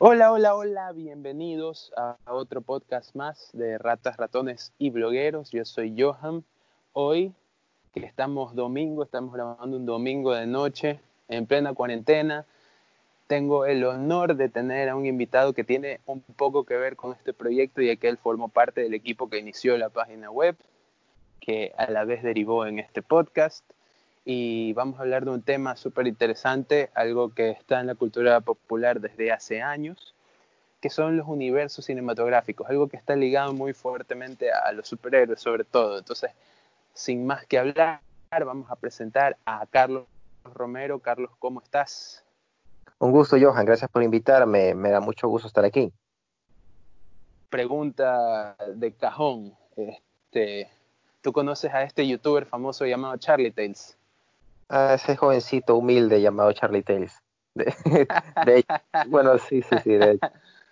Hola, hola, hola, bienvenidos a otro podcast más de Ratas, Ratones y Blogueros. Yo soy Johan. Hoy, que estamos domingo, estamos grabando un domingo de noche en plena cuarentena, tengo el honor de tener a un invitado que tiene un poco que ver con este proyecto, ya que él formó parte del equipo que inició la página web, que a la vez derivó en este podcast y vamos a hablar de un tema súper interesante, algo que está en la cultura popular desde hace años, que son los universos cinematográficos, algo que está ligado muy fuertemente a los superhéroes sobre todo. Entonces, sin más que hablar, vamos a presentar a Carlos Romero. Carlos, ¿cómo estás? Un gusto, Johan, gracias por invitarme, me da mucho gusto estar aquí. Pregunta de cajón, este, ¿tú conoces a este youtuber famoso llamado Charlie Tales? A ese jovencito humilde llamado Charlie Tales. De, bueno, sí, sí, sí.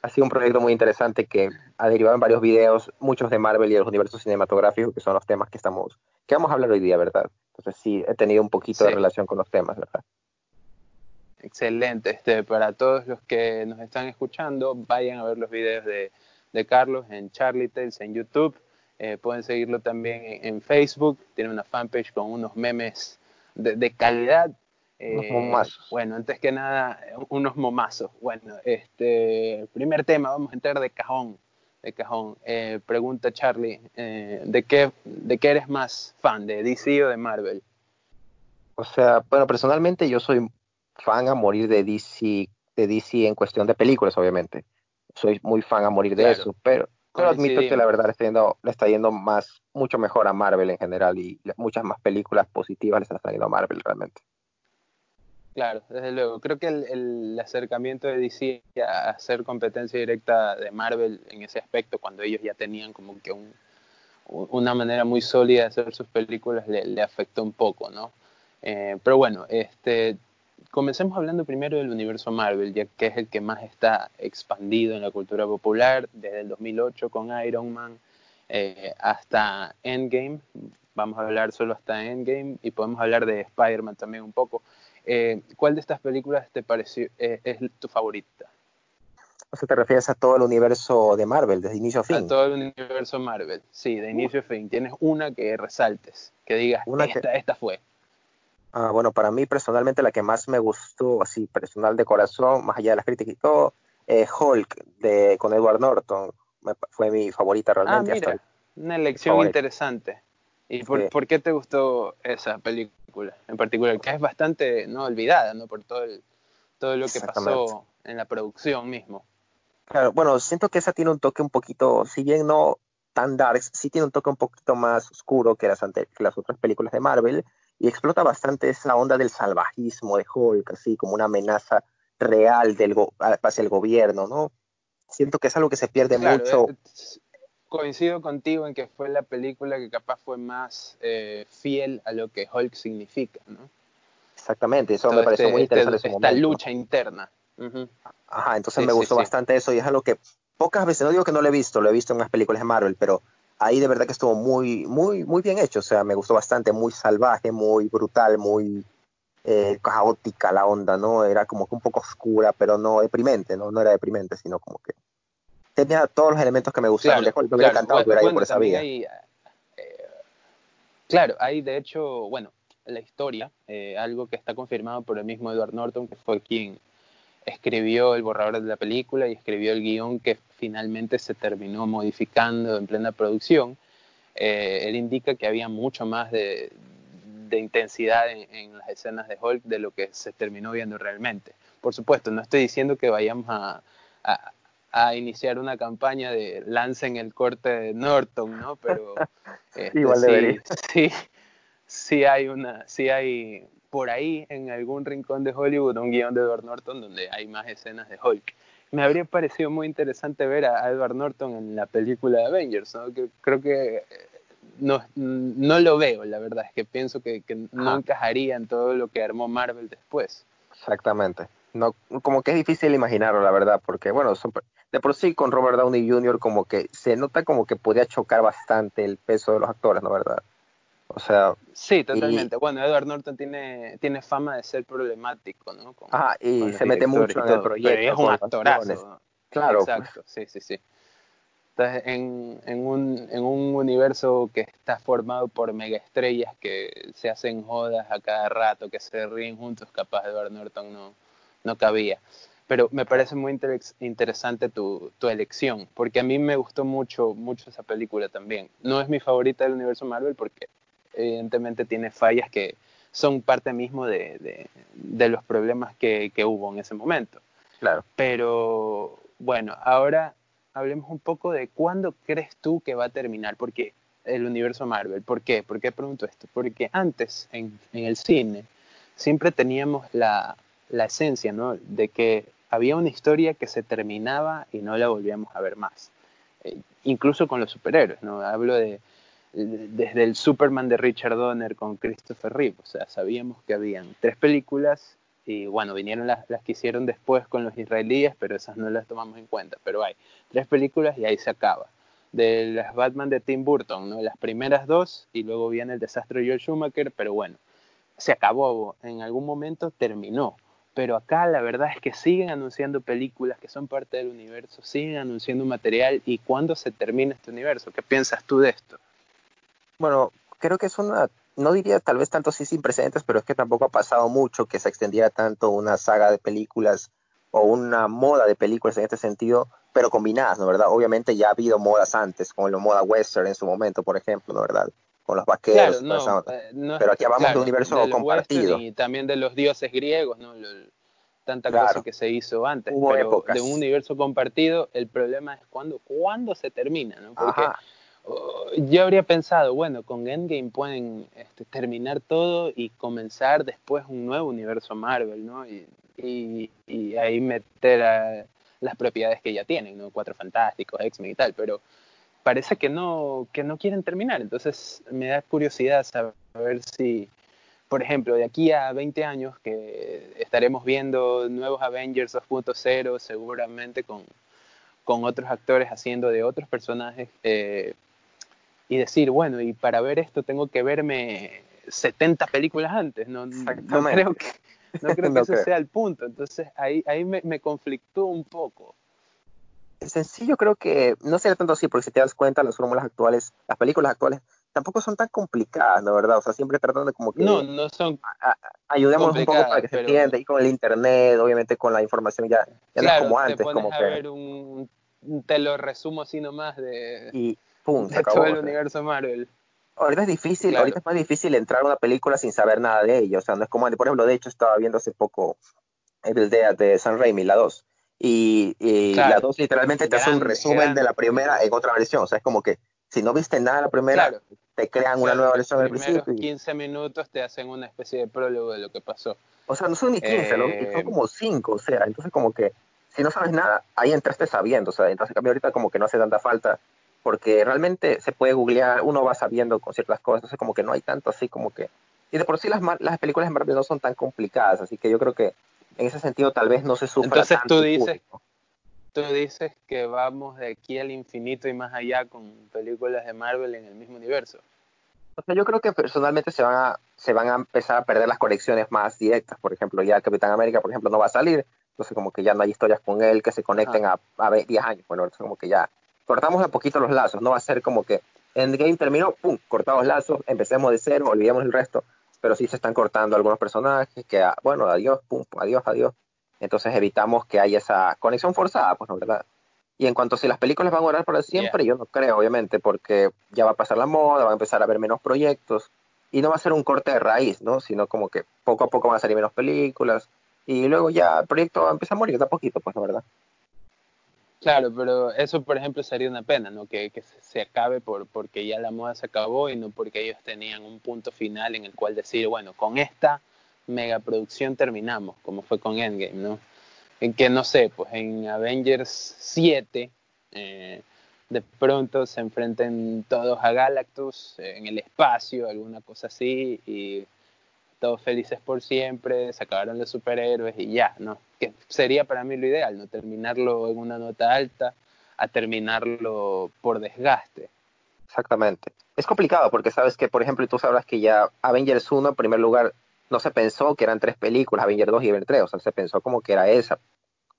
ha sido un proyecto muy interesante que ha derivado en varios videos, muchos de Marvel y de los universos cinematográficos, que son los temas que estamos, que vamos a hablar hoy día, ¿verdad? Entonces sí, he tenido un poquito de relación con los temas, ¿verdad? Excelente. Este, para todos los que nos están escuchando, vayan a ver los videos de, de Carlos en Charlie Tales en YouTube. Eh, pueden seguirlo también en, en, Facebook. Tiene una fanpage con unos memes de, calidad. unos eh, momazos. Bueno, antes que nada, unos momazos. Bueno, este primer tema, vamos a entrar de cajón. De cajón. Eh, pregunta Charlie, eh, ¿de, qué, ¿de qué eres más fan, de DC o de Marvel? O sea, bueno, personalmente yo soy fan a morir de DC, de DC en cuestión de películas, obviamente. Soy muy fan a morir de eso, pero pero admito que la verdad le está, yendo, le está yendo más, mucho mejor a Marvel en general y muchas más películas positivas le están saliendo a Marvel realmente. Claro, desde luego. Creo que el, acercamiento de DC a hacer competencia directa de Marvel en ese aspecto, cuando ellos ya tenían como que un, una manera muy sólida de hacer sus películas, le, le afectó un poco, ¿no? Eh, pero bueno, este, comencemos hablando primero del universo Marvel, ya que es el que más está expandido en la cultura popular, desde el 2008 con Iron Man eh, hasta Endgame. Vamos a hablar solo hasta Endgame y podemos hablar de Spider-Man también un poco. Eh, ¿Cuál de estas películas te pareció eh, es tu favorita? O sea, te refieres a todo el universo de Marvel, desde inicio a fin. A todo el universo Marvel, sí, de inicio a fin. Tienes una que resaltes, que digas, una esta, esta fue. Ah, bueno, para mí personalmente la que más me gustó, así personal de corazón, más allá de las críticas y todo, eh, Hulk de, con Edward Norton, fue mi favorita realmente. Ah, mira, una elección interesante. ¿Y por, qué te gustó esa película en particular? Que es bastante no olvidada, ¿no? Por todo, el, todo lo que pasó en la producción mismo. Claro, bueno, siento que esa tiene un toque un poquito, si bien no tan dark, sí tiene un toque un poquito más oscuro que las, que las otras películas de Marvel, y explota bastante esa onda del salvajismo de Hulk, así como una amenaza real del hacia el gobierno, ¿no? Siento que es algo que se pierde mucho. Eh, coincido contigo en que fue la película que capaz fue más eh, fiel a lo que Hulk significa, ¿no? Exactamente, eso me pareció muy este, interesante. esta lucha interna. Ajá, entonces me gustó bastante eso y es algo que pocas veces, no digo que no lo he visto, lo he visto en las películas de Marvel, pero ahí de verdad que estuvo muy, muy, muy bien hecho. O sea, me gustó bastante, muy salvaje, muy brutal, muy eh, caótica la onda, ¿no? Era como que un poco oscura, pero no deprimente, ¿no? No era deprimente, sino como que tenía todos los elementos que me gustaban. Claro, me hubiera encantado ido por esa vía. Hay, eh, claro, hay de hecho, bueno, la historia, eh, algo que está confirmado por el mismo Edward Norton, que fue quien escribió el borrador de la película y escribió el guion que finalmente se terminó modificando en plena producción. Eh, él indica que había mucho más de, intensidad en, las escenas de Hulk de lo que se terminó viendo realmente. Por supuesto, no estoy diciendo que vayamos a, a, iniciar una campaña de lancen el corte de Norton, ¿no? Pero este, Igual sí, sí, sí hay una, sí hay por ahí en algún rincón de Hollywood un guion de Edward Norton donde hay más escenas de Hulk. Me habría parecido muy interesante ver a Edward Norton en la película de Avengers, ¿no? que creo que eh, no, no lo veo, la verdad, es que pienso que, no encajaría en todo lo que armó Marvel después. Exactamente. No, como que es difícil imaginarlo, la verdad, porque bueno, de por sí con Robert Downey Jr. como que se nota como que podía chocar bastante el peso de los actores, ¿no verdad? O sea. Sí, totalmente. Bueno, Edward Norton tiene, tiene fama de ser problemático, ¿no? ajá, y se mete mucho en el proyecto. Pero es un actorazo. Claro. Exacto, sí, sí, sí. Entonces, en, en, un, en un universo que está formado por megaestrellas que se hacen jodas a cada rato, que se ríen juntos, capaz Edward Norton no, no cabía. Pero me parece muy interesante tu, tu, elección, porque a mí me gustó mucho, mucho esa película también. No es mi favorita del universo Marvel porque evidentemente tiene fallas que son parte mismo de, de, de los problemas que, que, hubo en ese momento. Claro. Pero bueno, ahora hablemos un poco de cuándo crees tú que va a terminar, porque el universo Marvel. ¿Por qué? ¿Por qué pregunto esto? Porque antes en, en el cine siempre teníamos la, la esencia, ¿no? De que había una historia que se terminaba y no la volvíamos a ver más. Eh, incluso con los superhéroes, ¿no? Hablo de, desde el Superman de Richard Donner con Christopher Reeve, o sea, sabíamos que habían tres películas y bueno, vinieron las, las que hicieron después con los israelíes, pero esas no las tomamos en cuenta, pero hay tres películas y ahí se acaba. De las Batman de Tim Burton, ¿no? Las primeras dos y luego viene el desastre de George Schumacher, pero bueno, se acabó, en algún momento terminó pero acá la verdad es que siguen anunciando películas que son parte del universo, siguen anunciando material y cuándo se termina este universo. ¿Qué piensas tú de esto? Bueno, creo que es una, no diría tal vez tanto así sin precedentes, pero es que tampoco ha pasado mucho que se extendiera tanto una saga de películas o una moda de películas en este sentido, pero combinadas, ¿no verdad? Obviamente ya ha habido modas antes, como la moda western en su momento, por ejemplo, ¿no verdad? con los vaqueros. Eh, pero aquí hablamos de un universo compartido. Y también de los dioses griegos, ¿no? tanta cosa que se hizo antes. pero de un universo compartido, el problema es cuándo, cuándo se termina, ¿no? Porque oh, yo habría pensado, bueno, con Endgame pueden este, terminar todo y comenzar después un nuevo universo Marvel, ¿no? Y, ahí meter las propiedades que ya tienen, ¿no? Cuatro Fantásticos, X-Men y tal, pero parece que no, que no quieren terminar. Entonces me da curiosidad saber si, por ejemplo, de aquí a 20 años que estaremos viendo nuevos Avengers 2.0 seguramente con, con, otros actores haciendo de otros personajes eh, y decir, bueno, y para ver esto tengo que verme 70 películas antes. No, no creo que, no creo que ese sea el punto. Entonces ahí, ahí me, me conflictó un poco sencillo creo que no sería tanto así, porque si te das cuenta, las fórmulas actuales, las películas actuales, tampoco son tan complicadas, la verdad. O sea, siempre tratando de como que... No, no son... ayudemos un poco para que se entienda, y con el internet, obviamente con la información ya, ya no es como antes. como a que... ver un, te lo resumo así nomás de, y, pum, de todo el universo Marvel. Ahorita es difícil, ahorita es más difícil entrar a una película sin saber nada de ella. O sea, no es como antes. Por ejemplo, de hecho, estaba viendo hace poco el de, de San Raimi, la 2 y, la dos literalmente te hace un resumen de la primera en otra versión. O sea, es como que si no viste nada de la primera, te crean una nueva versión del principio. Los 15 minutos te hacen una especie de prólogo de lo que pasó. O sea, no son ni 15, son eh, como 5. O sea, entonces como que si no sabes nada, ahí entraste sabiendo. O sea, entonces cambio ahorita como que no hace tanta falta porque realmente se puede googlear, uno va sabiendo con ciertas cosas, entonces como que no hay tanto así como que... Y de por sí las, las películas en Marvel no son tan complicadas, así que yo creo que en ese sentido tal vez no se sufra Entonces tú dices, tú dices que vamos de aquí al infinito y más allá con películas de Marvel en el mismo universo. O sea, yo creo que personalmente se van a se van a empezar a perder las conexiones más directas. Por ejemplo, ya Capitán América, por ejemplo, no va a salir. Entonces, como que ya no hay historias con él que se conecten a, a 10 años. Bueno, entonces como que ya cortamos a poquito los lazos. No va a ser como que Endgame terminó, pum, cortamos lazos, empecemos de cero, olvidemos el resto pero sí se están cortando algunos personajes que, ah, bueno, adiós, pum, adiós, adiós. Entonces evitamos que haya esa conexión forzada, pues, ¿no? ¿verdad? Y en cuanto a si las películas van a durar para siempre, yo no creo, obviamente, porque ya va a pasar la moda, va a empezar a haber menos proyectos, y no va a ser un corte de raíz, ¿no? Sino como que poco a poco van a salir menos películas, y luego ya el proyecto empieza a morir de a poquito, pues, ¿no? ¿verdad? Claro, pero eso, por ejemplo, sería una pena, ¿no? Que, que se acabe por, porque ya la moda se acabó y no porque ellos tenían un punto final en el cual decir, bueno, con esta megaproducción terminamos, como fue con Endgame, ¿no? En que, no sé, pues en Avengers 7, eh, de pronto se enfrenten todos a Galactus eh, en el espacio, alguna cosa así, y todos felices por siempre, se acabaron los superhéroes y ya, ¿no? Que sería para mí lo ideal, ¿no? Terminarlo en una nota alta a terminarlo por desgaste. Exactamente. es complicado porque sabes que, por ejemplo, tú sabrás que ya Avengers 1, en primer lugar, no se pensó que eran tres películas, Avengers 2 y Avengers 3, o sea, se pensó como que era esa.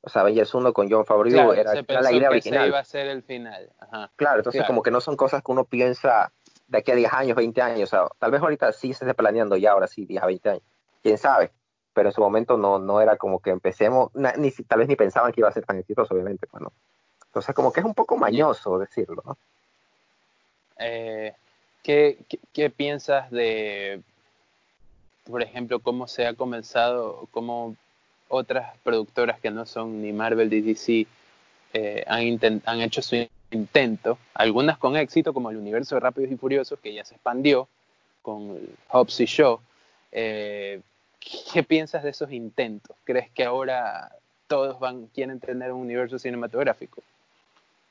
O sea, Avengers 1 con John Favreau era, la idea original. iba a ser el final. Claro, entonces como que no son cosas que uno piensa de aquí a 10 años, 20 años, o sea, tal vez ahorita sí se esté planeando ya, ahora sí, 10 a 20 años, quién sabe, pero en su momento no, no era como que empecemos, ni, tal vez ni pensaban que iba a ser tan exitoso, obviamente, pues no. Entonces como que es un poco mañoso decirlo, ¿no? Eh, ¿qué, qué, piensas de, por ejemplo, cómo se ha comenzado, cómo otras productoras que no son ni Marvel ni DC eh, han, han hecho su intento, algunas con éxito, como el universo de Rápidos y Furiosos, que ya se expandió con Hobbs y Shaw. Eh, ¿Qué piensas de esos intentos? ¿Crees que ahora todos van quieren tener un universo cinematográfico?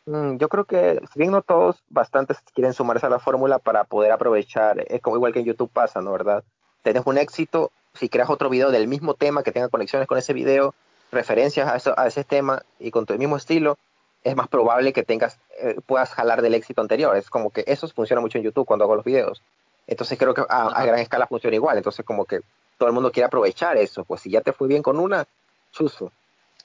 Mm, yo creo que, si bien no todos, bastantes quieren sumarse a la fórmula para poder aprovechar, es como igual que en YouTube pasa, ¿no? ¿Verdad? Tienes un éxito, si creas otro video del mismo tema que tenga conexiones con ese video, referencias a, a ese tema y con tu mismo estilo, es más probable que tengas, eh, puedas jalar del éxito anterior. Es como que eso funciona mucho en YouTube cuando hago los videos. Entonces creo que a, gran escala funciona igual. Entonces como que todo el mundo quiere aprovechar eso. Pues si ya te fue bien con una, chuzo.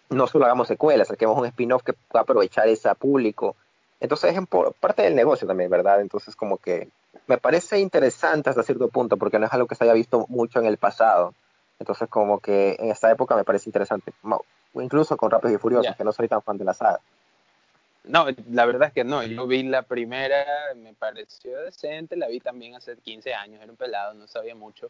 No solo hagamos secuelas, saquemos un spin-off que pueda aprovechar ese público. Entonces es parte del negocio también, ¿verdad? Entonces como que me parece interesante hasta cierto punto porque no es algo que se haya visto mucho en el pasado. Entonces como que en esta época me parece interesante. Incluso con Rápidos y Furiosos, que no soy tan fan de la saga. No, la verdad es que no. Yo vi la primera, me pareció decente, la vi también hace 15 años, era un pelado, no sabía mucho.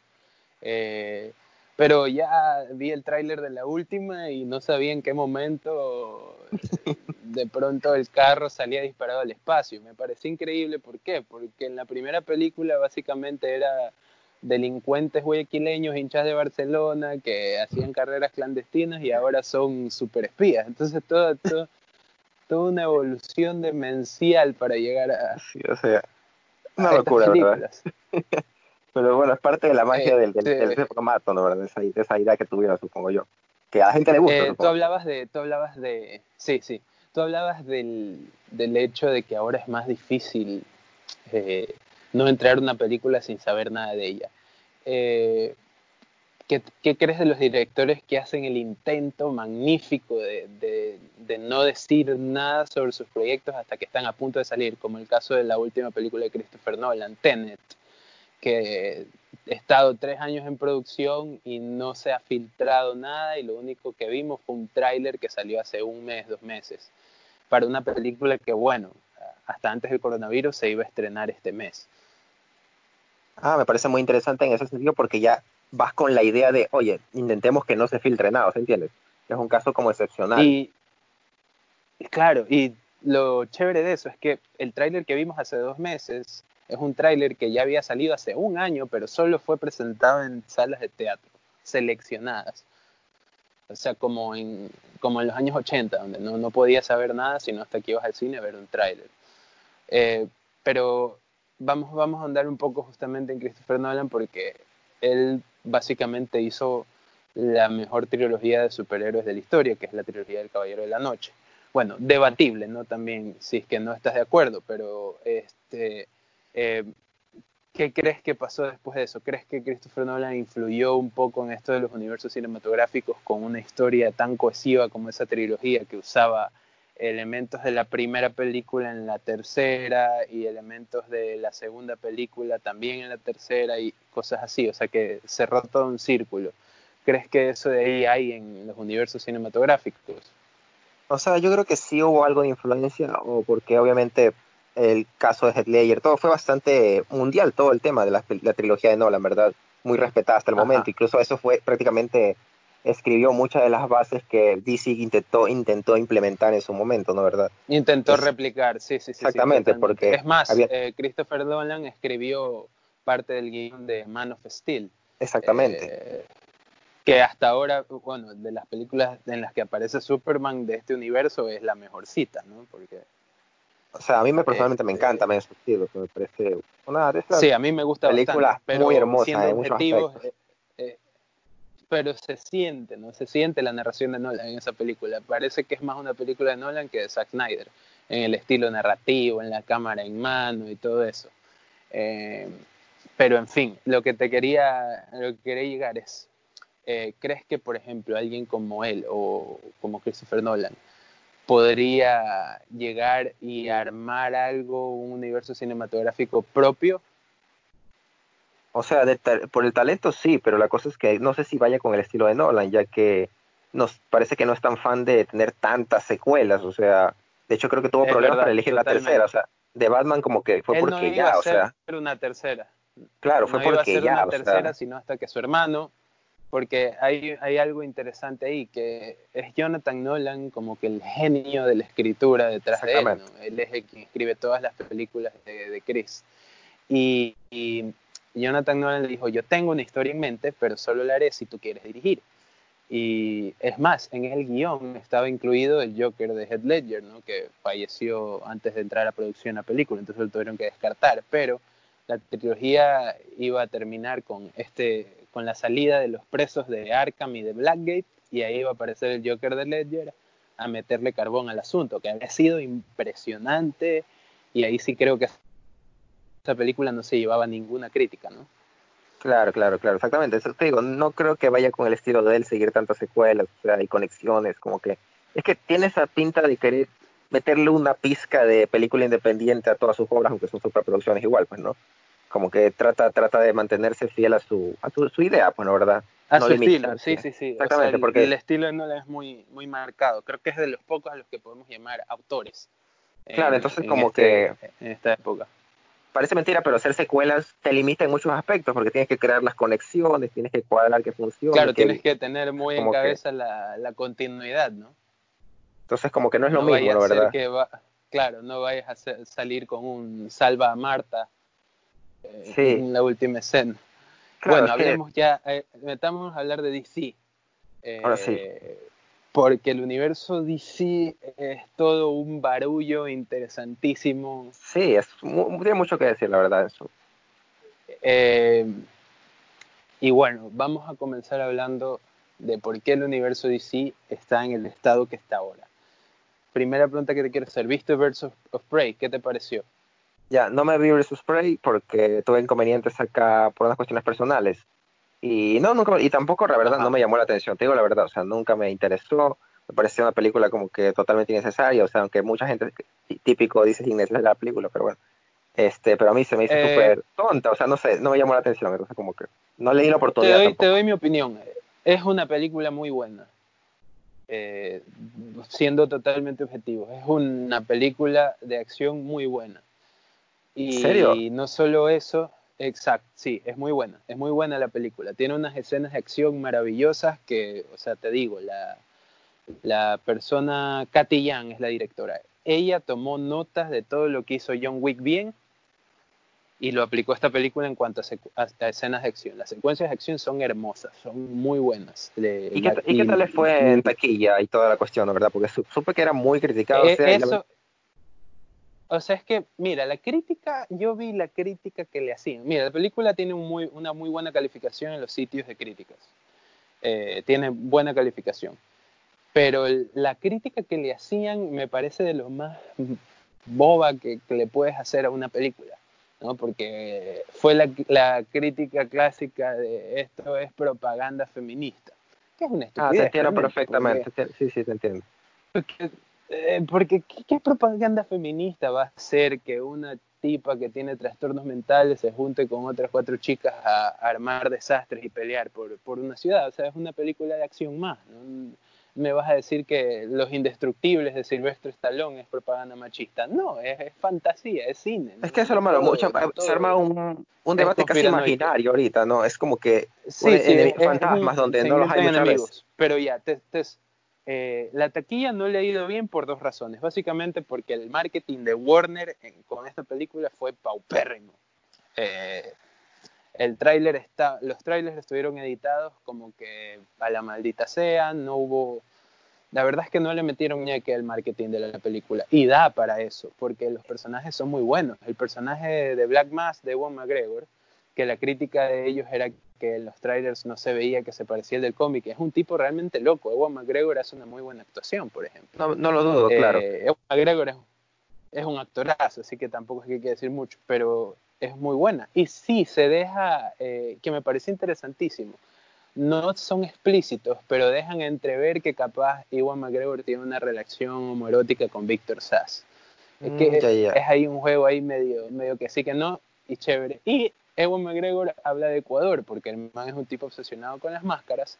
Eh, pero ya vi el tráiler de la última y no sabía en qué momento de pronto el carro salía disparado al espacio. Me pareció increíble, ¿por qué? Porque en la primera película básicamente era delincuentes guayaquileños hinchas de Barcelona que hacían carreras clandestinas y ahora son super espías. Entonces todo, todo toda una evolución demencial para llegar a. Sí, o sea, una locura, ¿verdad? Pero bueno, es parte de la magia del, del, formato, ¿no? ¿verdad? Esa, esa idea que tuvieron, supongo yo. Que a la gente le gusta. Eh, tú hablabas de, tú hablabas de, sí, sí, tú hablabas del, del hecho de que ahora es más difícil eh, no entrar a una película sin saber nada de ella. ¿Qué, crees de los directores que hacen el intento magnífico de, no decir nada sobre sus proyectos hasta que están a punto de salir? Como el caso de la última película de Christopher Nolan, Tenet, que ha estado tres años en producción y no se ha filtrado nada y lo único que vimos fue un tráiler que salió hace un mes, dos meses, para una película que, bueno, hasta antes del coronavirus se iba a estrenar este mes. Ah, me parece muy interesante en ese sentido porque ya vas con la idea de, oye, intentemos que no se filtre nada, ¿se entiende? Es un caso como excepcional. Y, claro, y lo chévere de eso es que el tráiler que vimos hace dos meses es un tráiler que ya había salido hace un año, pero solo fue presentado en salas de teatro, seleccionadas. O sea, como en, como en los años 80, donde no, no podías saber nada sino hasta que ibas al cine a ver un tráiler. Eh, pero vamos, vamos a andar un poco justamente en Christopher Nolan porque él básicamente hizo la mejor trilogía de superhéroes de la historia, que es la trilogía del Caballero de la Noche. Bueno, debatible, ¿no? También, si es que no estás de acuerdo, pero este, eh, ¿qué crees que pasó después de eso? ¿Crees que Christopher Nolan influyó un poco en esto de los universos cinematográficos con una historia tan cohesiva como esa trilogía que usaba elementos de la primera película en la tercera y elementos de la segunda película también en la tercera y cosas así, o sea que cerró todo un círculo. ¿Crees que eso de ahí hay en los universos cinematográficos? O sea, yo creo que sí hubo algo de influencia, o porque obviamente el caso de Heath todo fue bastante mundial, todo el tema de la, trilogía de Nolan, ¿verdad? Muy respetada hasta el momento. Incluso eso fue prácticamente escribió muchas de las bases que DC intentó, intentó implementar en su momento, ¿no verdad? Intentó replicar, sí, sí, sí. Exactamente, porque... Es más, eh, Christopher Nolan escribió parte del guion de Man of Steel. Exactamente. Eh, que hasta ahora, bueno, de las películas en las que aparece Superman de este universo es la mejor cita, ¿no? Porque... O sea, a mí me personalmente me encanta Man of Steel, me parece una de Sí, a mí me gusta película pero muy hermosa, siendo objetivos, pero se siente, ¿no? Se siente la narración de Nolan en esa película. Parece que es más una película de Nolan que de Zack Snyder, en el estilo narrativo, en la cámara en mano y todo eso. Eh, pero en fin, lo que te quería, lo que quería llegar es, eh, ¿crees que, por ejemplo, alguien como él o como Christopher Nolan podría llegar y armar algo, un universo cinematográfico propio? O sea, por el talento sí, pero la cosa es que no sé si vaya con el estilo de Nolan, ya que nos parece que no es tan fan de tener tantas secuelas, o sea, de hecho creo que tuvo problemas para elegir la tercera, o sea, de Batman como que fue porque ya, o sea, una tercera. Claro, fue no porque iba a ser una tercera, sino hasta que su hermano, porque hay, hay algo interesante ahí, que es Jonathan Nolan como que el genio de la escritura detrás de él, ¿no? Él es el que escribe todas las películas de, de Chris. Y, y Jonathan Nolan le dijo, yo tengo una historia en mente, pero solo la haré si tú quieres dirigir. Y es más, en el guion estaba incluido el Joker de Heath Ledger, ¿no? que falleció antes de entrar a producción la película, entonces lo tuvieron que descartar. Pero la trilogía iba a terminar con, este, con la salida de los presos de Arkham y de Blackgate, y ahí iba a aparecer el Joker de Ledger a meterle carbón al asunto, que había sido impresionante, y ahí sí creo que esa película no se llevaba ninguna crítica, ¿no? Claro, claro, claro, exactamente. Eso te digo, no creo que vaya con el estilo de él seguir tantas secuelas, o sea, y conexiones, como que es que tiene esa pinta de querer meterle una pizca de película independiente a todas sus obras, aunque son superproducciones igual, pues, ¿no? Como que trata, trata de mantenerse fiel a su, a su, idea, pues, ¿no, verdad? A su estilo, sí, sí, sí. Exactamente, porque el estilo no es muy, muy marcado. Creo que es de los pocos a los que podemos llamar autores. Claro, entonces como este, que... En esta época parece mentira, pero hacer secuelas te limita en muchos aspectos, porque tienes que crear las conexiones, tienes que cuadrar que funcione. Claro, tienes que tener muy en cabeza la, la, continuidad, ¿no? Entonces, como que no es lo mismo, la verdad. Que claro, no vayas a salir con un salva a Marta eh, en la última escena. bueno, hablemos ya, eh, metamos a hablar de DC. Ahora sí. Porque el universo DC es todo un barullo interesantísimo. Sí, es, tiene mucho que decir, la verdad, eso. Eh, y bueno, vamos a comenzar hablando de por qué el universo DC está en el estado que está ahora. Primera pregunta que te quiero hacer, ¿viste Birds of, Prey? ¿Qué te pareció? Ya, no me vi Birds of Prey porque tuve inconvenientes acá por unas cuestiones personales. Y no, nunca, y tampoco la verdad no me llamó la atención, te digo la verdad, o sea, nunca me interesó, me pareció una película como que totalmente innecesaria, o sea, aunque mucha gente típico dice innecesaria la película, pero bueno, este, pero a mí se me hizo eh, súper tonta, o sea, no sé, no me llamó la atención, entonces como que no leí la oportunidad. Te doy, te doy mi opinión, es una película muy buena, eh, siendo totalmente objetivo, es una película de acción muy buena. Y ¿En serio? no solo eso, Exacto, sí, es muy buena, es muy buena la película. Tiene unas escenas de acción maravillosas que, o sea, te digo, la, la persona, Katy Young es la directora. Ella tomó notas de todo lo que hizo John Wick bien y lo aplicó a esta película en cuanto a, escenas de acción. Las secuencias de acción son hermosas, son muy buenas. ¿Y, qué, ¿Y, qué, tal le fue en taquilla y toda la cuestión, verdad? Porque supe que era muy criticado. Eh, eso, o sea, es que, mira, la crítica, yo vi la crítica que le hacían. Mira, la película tiene muy, una muy buena calificación en los sitios de críticas. Eh, tiene buena calificación. Pero la crítica que le hacían me parece de lo más boba que, le puedes hacer a una película. ¿no? Porque fue la, la, crítica clásica de esto es propaganda feminista. Que es una estupidez. Ah, te entiendo perfectamente. Sí, sí, te entiendo. Porque eh, porque ¿qué, propaganda feminista va a hacer que una tipa que tiene trastornos mentales se junte con otras cuatro chicas a, armar desastres y pelear por, por, una ciudad? O sea, es una película de acción más. ¿no? Me vas a decir que Los Indestructibles de Silvestre Stallone es propaganda machista. No, es, fantasía, es cine. Es que eso es lo malo. Mucho, se arma un, un debate casi imaginario ahorita, ¿no? Es como que sí, sí, fantasmas donde no los hay enemigos. Pero ya, te, te eh, la taquilla no le ha ido bien por dos razones. Básicamente porque el marketing de Warner con esta película fue paupérrimo. Eh, el tráiler está, los trailers estuvieron editados como que a la maldita sea, no hubo, la verdad es que no le metieron ni que el marketing de la película y da para eso, porque los personajes son muy buenos. El personaje de Black Mass de Ewan McGregor, que la crítica de ellos era que en los trailers no se veía que se parecía el del cómic. Es un tipo realmente loco. Ewan McGregor hace una muy buena actuación, por ejemplo. No, lo dudo, claro. Eh, Ewan McGregor es, un actorazo, así que tampoco es que hay que decir mucho. Pero es muy buena. Y sí, se deja, eh, que me parece interesantísimo. No son explícitos, pero dejan entrever que capaz Iwan McGregor tiene una relación homoerótica con Victor Sass. Es que mm, es ahí un juego ahí medio, medio que sí que no, y chévere. Y Ewan McGregor habla de Ecuador, porque el man es un tipo obsesionado con las máscaras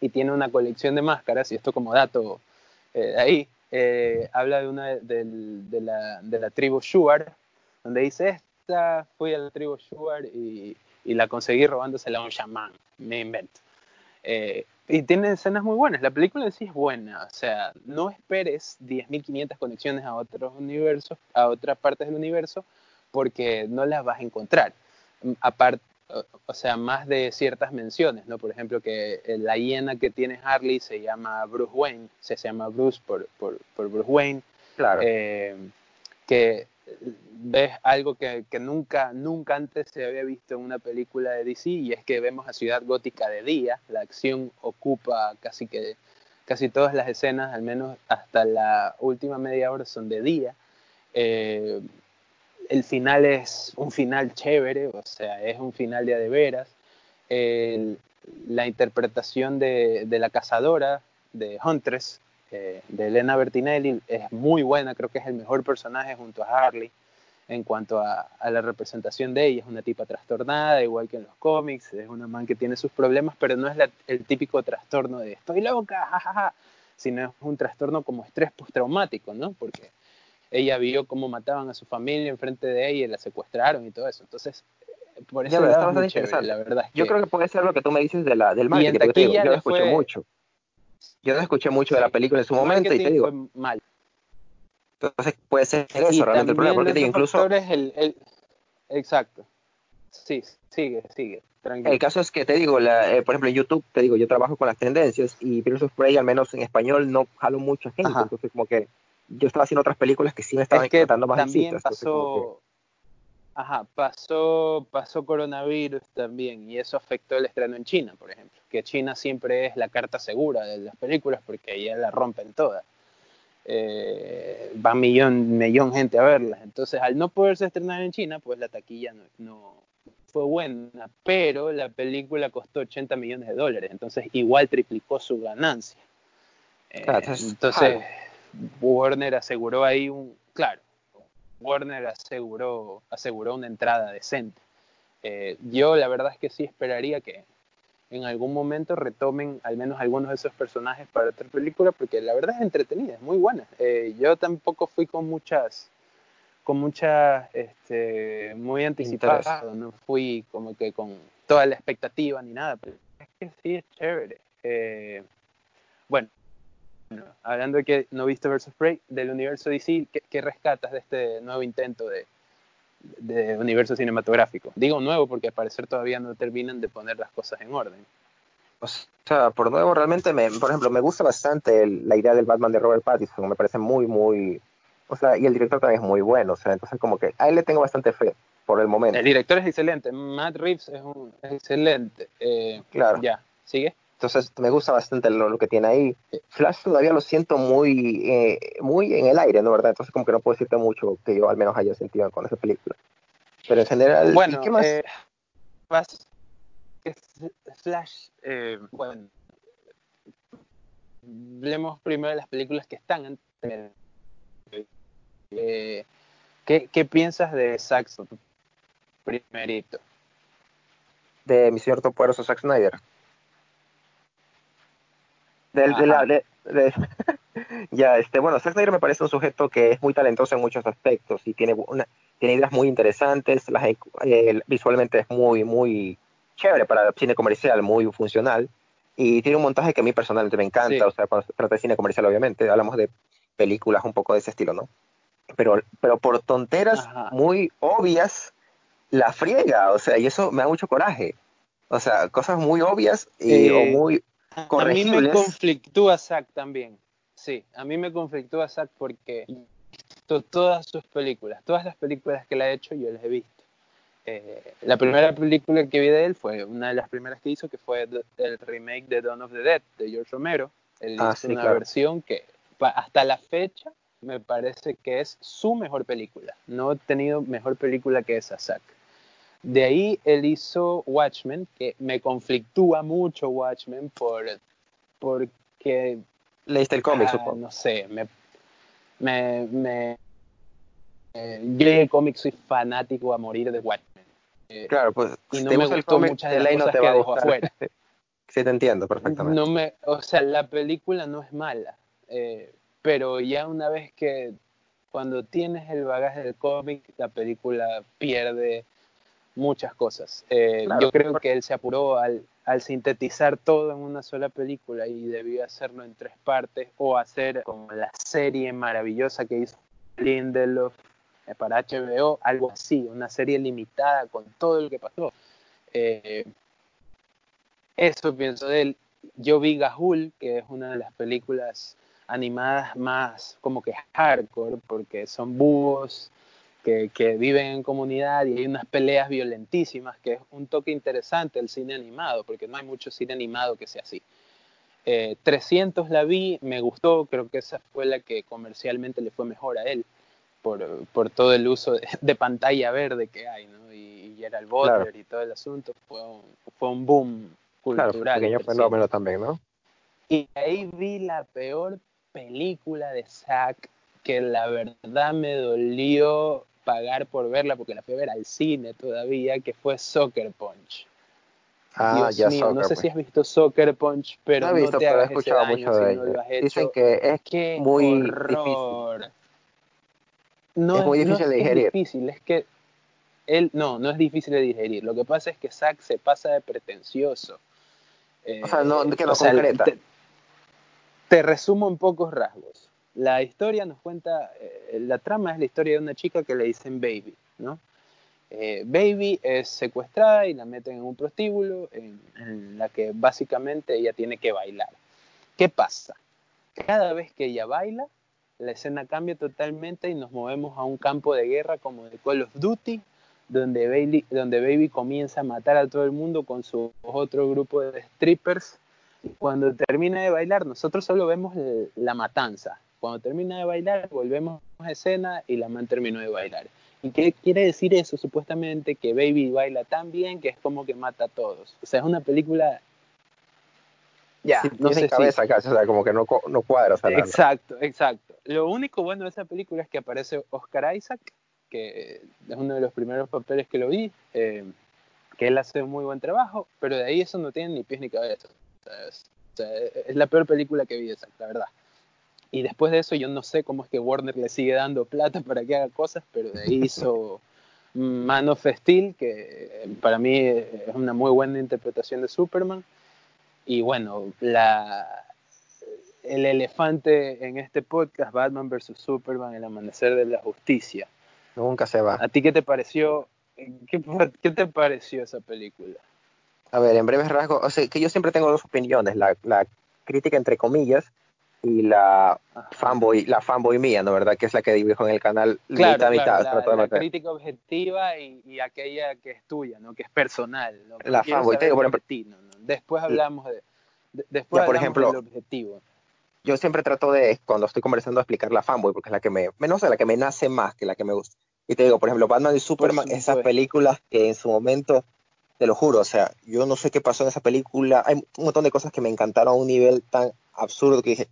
y tiene una colección de máscaras, y esto como dato eh, ahí, eh, habla de una de, la, de la tribu Shuar, donde dice, esta fui a la tribu Shuar y, y la conseguí robándosela a un chamán, me invento. Eh, y tiene escenas muy buenas. La película en sí es buena. O sea, no esperes 10.500 conexiones a otros universos, a otras partes del universo, porque no las vas a encontrar. Aparte, o sea, más de ciertas menciones, ¿no? Por ejemplo, que la hiena que tiene Harley se llama Bruce Wayne, se llama Bruce por, por, por Bruce Wayne. Claro. Eh, que ves algo que, nunca, nunca antes se había visto en una película de DC y es que vemos a Ciudad Gótica de día, la acción ocupa casi que casi todas las escenas, al menos hasta la última media hora son de día. Eh, el final es un final chévere, o sea, es un final de a de veras. la interpretación de, de, la cazadora, de Huntress, eh, de Elena Bertinelli es muy buena, creo que es el mejor personaje junto a Harley en cuanto a, la representación de ella. Es una tipa trastornada, igual que en los cómics, es una man que tiene sus problemas, pero no es el típico trastorno de estoy loca, jajaja, sino es un trastorno como estrés postraumático, ¿no? Porque ella vio cómo mataban a su familia enfrente de ella y la secuestraron y todo eso. Entonces, por eso es muy chévere, la verdad. yo creo que puede ser lo que tú me dices de la, del marketing, que yo lo escuché mucho. Yo no escuché mucho de la película en su momento y te digo. mal. Entonces puede ser eso realmente el problema, porque incluso. El, el, exacto. Sí, sigue, sigue. El caso es que te digo, la, eh, por ejemplo en YouTube, te digo, yo trabajo con las tendencias y Birds of Prey, al menos en español, no jalo mucha gente. Entonces, como que yo estaba haciendo otras películas que sí me estaban es más también pasó, Ajá, pasó, pasó coronavirus también y eso afectó el estreno en China, por ejemplo, que China siempre es la carta segura de las películas porque allá la rompen todas. Eh, va millón, millón gente a verlas. Entonces, al no poderse estrenar en China, pues la taquilla no, no fue buena, pero la película costó 80 millones de dólares, entonces igual triplicó su ganancia. Eh, entonces, Warner aseguró ahí un, claro, Warner aseguró, aseguró una entrada decente. Eh, yo la verdad es que sí esperaría que en algún momento retomen al menos algunos de esos personajes para otra película, porque la verdad es entretenida, es muy buena. Eh, yo tampoco fui con muchas, con muchas, este, muy anticipado, no fui como que con toda la expectativa ni nada, pero es que sí es chévere. Eh, bueno, hablando de que no viste versus Prey, del universo DC, ¿qué, rescatas de este nuevo intento de, universo cinematográfico? Digo nuevo porque al parecer todavía no terminan de poner las cosas en orden. O sea, por nuevo, realmente, me, por ejemplo, me gusta bastante la idea del Batman de Robert Pattinson, me parece muy, muy, o sea, y el director también es muy bueno, o sea, entonces como que a él le tengo bastante fe por el momento. El director es excelente, Matt Reeves es un excelente. Eh, claro. Ya, ¿sigue? Entonces me gusta bastante lo, que tiene ahí. Flash todavía lo siento muy, eh, muy en el aire, ¿no? ¿Verdad? Entonces como que no puedo decirte mucho que yo al menos haya sentido con esa película. Pero en general, bueno, ¿qué más? Eh, Flash, eh, bueno, hablemos primero de las películas que están eh, ¿qué, ¿Qué piensas de Saxon? Primerito. De mi señor topoderoso Zack Snyder ya, este, bueno, Zack Snyder me parece un sujeto que es muy talentoso en muchos aspectos y tiene, una, tiene ideas muy interesantes, las, eh, visualmente es muy, muy chévere para el cine comercial, muy funcional y tiene un montaje que a mí personalmente me encanta, o sea, cuando se trata de cine comercial obviamente, hablamos de películas un poco de ese estilo, ¿no? Pero, pero por tonteras muy obvias la friega, o sea, y eso me da mucho coraje. O sea, cosas muy obvias y, o eh, a mí me conflictúa Zack también. Sí, a mí me conflictúa Zack porque todas sus películas, todas las películas que le ha hecho yo las he visto. Eh, la primera película que vi de él fue una de las primeras que hizo, que fue el remake de Dawn of the Dead de George Romero. Él ah, hizo una versión que hasta la fecha me parece que es su mejor película. No he tenido mejor película que esa Zack. De ahí él hizo Watchmen, que me conflictúa mucho Watchmen por, porque... ¿Leíste el cómic, ah, No sé, me... me, me eh, yo cómic soy fanático a morir de Watchmen. Eh, claro, pues y no me gustó muchas de las cosas que dejó afuera. sí, te entiendo perfectamente. No me, o sea, la película no es mala, eh, pero ya una vez que cuando tienes el bagaje del cómic, la película pierde muchas cosas. Eh, yo creo que él se apuró al, sintetizar todo en una sola película y debió hacerlo en tres partes o hacer como la serie maravillosa que hizo Lindelof eh, para HBO, algo así, una serie limitada con todo lo que pasó. Eh, eso pienso de él. Yo vi Gahul, que es una de las películas animadas más como que hardcore, porque son búhos, que, viven en comunidad y hay unas peleas violentísimas, que es un toque interesante el cine animado, porque no hay mucho cine animado que sea así. 300 eh, la vi, me gustó, creo que esa fue la que comercialmente le fue mejor a él, por, por todo el uso de, pantalla verde que hay, ¿no? Y, era el Butler y todo el asunto, fue un, fue un boom cultural. Claro, pequeño fenómeno también, ¿no? Y ahí vi la peor película de Zack que la verdad me dolió pagar por verla porque la fui a ver al cine todavía, que fue Soccer Punch. Ah, ya mío, no sé si has visto Soccer Punch, pero no, he visto, te hagas he escuchado mucho de no Dicen que es que muy horror. No es muy difícil de digerir. Es difícil, es que él no, no es difícil de digerir. Lo que pasa es que Zack se pasa de pretencioso. o sea, no, que no concreta. Te, te resumo en pocos rasgos. La historia nos cuenta, eh, la trama es la historia de una chica que le dicen Baby, ¿no? Eh, Baby es secuestrada y la meten en un prostíbulo en, la que básicamente ella tiene que bailar. ¿Qué pasa? Cada vez que ella baila, la escena cambia totalmente y nos movemos a un campo de guerra como de Call of Duty, donde Baby, donde Baby comienza a matar a todo el mundo con su otro grupo de strippers. Cuando termina de bailar, nosotros solo vemos la matanza, cuando termina de bailar, volvemos a escena y la man terminó de bailar. ¿Y qué quiere decir eso? Supuestamente que Baby baila tan bien que es como que mata a todos. O sea, es una película ya, no sé cabeza o sea, como que no, no cuadra. exacto, exacto. Lo único bueno de esa película es que aparece Oscar Isaac, que es uno de los primeros papeles que lo vi, eh, que él hace un muy buen trabajo, pero de ahí eso no tiene ni pies ni cabeza. es, es, la peor película que vi, esa, la verdad. Y después de eso yo no sé cómo es que Warner le sigue dando plata para que haga cosas, pero de ahí hizo Man of Steel, que para mí es una muy buena interpretación de Superman. Y bueno, la, el elefante en este podcast, Batman vs. Superman, el amanecer de la justicia. Nunca se va. ¿A ti qué te pareció? ¿Qué, qué te pareció esa película? A ver, en breves rasgos, o sea, que yo siempre tengo dos opiniones, la, la crítica entre comillas y la fanboy, la fanboy mía, ¿no? ¿Verdad? Que es la que dibujo en el canal claro, mitad, mitad. La, la crítica objetiva y, aquella que es tuya, ¿no? Que es personal. ¿no? La fanboy, te digo, por ejemplo. Después hablamos de, después por ejemplo, del objetivo. Yo siempre trato de, cuando estoy conversando, explicar la fanboy, porque es la que me, no sé, la que me nace más que la que me gusta. Y te digo, por ejemplo, Batman y Superman, esas películas que en su momento, te lo juro, o sea, yo no sé qué pasó en esa película, hay un montón de cosas que me encantaron a un nivel tan absurdo que dije,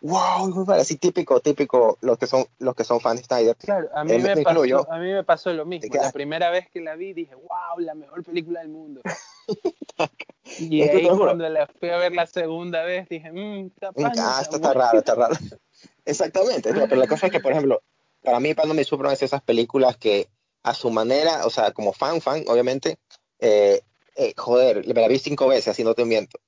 wow, así típico, típico los que son los que son fans de Snyder. Claro, a mí, eh, me, pasó, a mí me pasó lo mismo. La primera vez que la vi dije, wow, la mejor película del mundo. y ahí cuando la fui a ver la segunda vez dije, mmm, ah, esto está raro, está raro. Exactamente, pero la cosa es que, por ejemplo, para mí Pando Me Superman es esas películas que a su manera, o sea, como fan, fan, obviamente, eh, eh, joder, me la vi cinco veces, así no te miento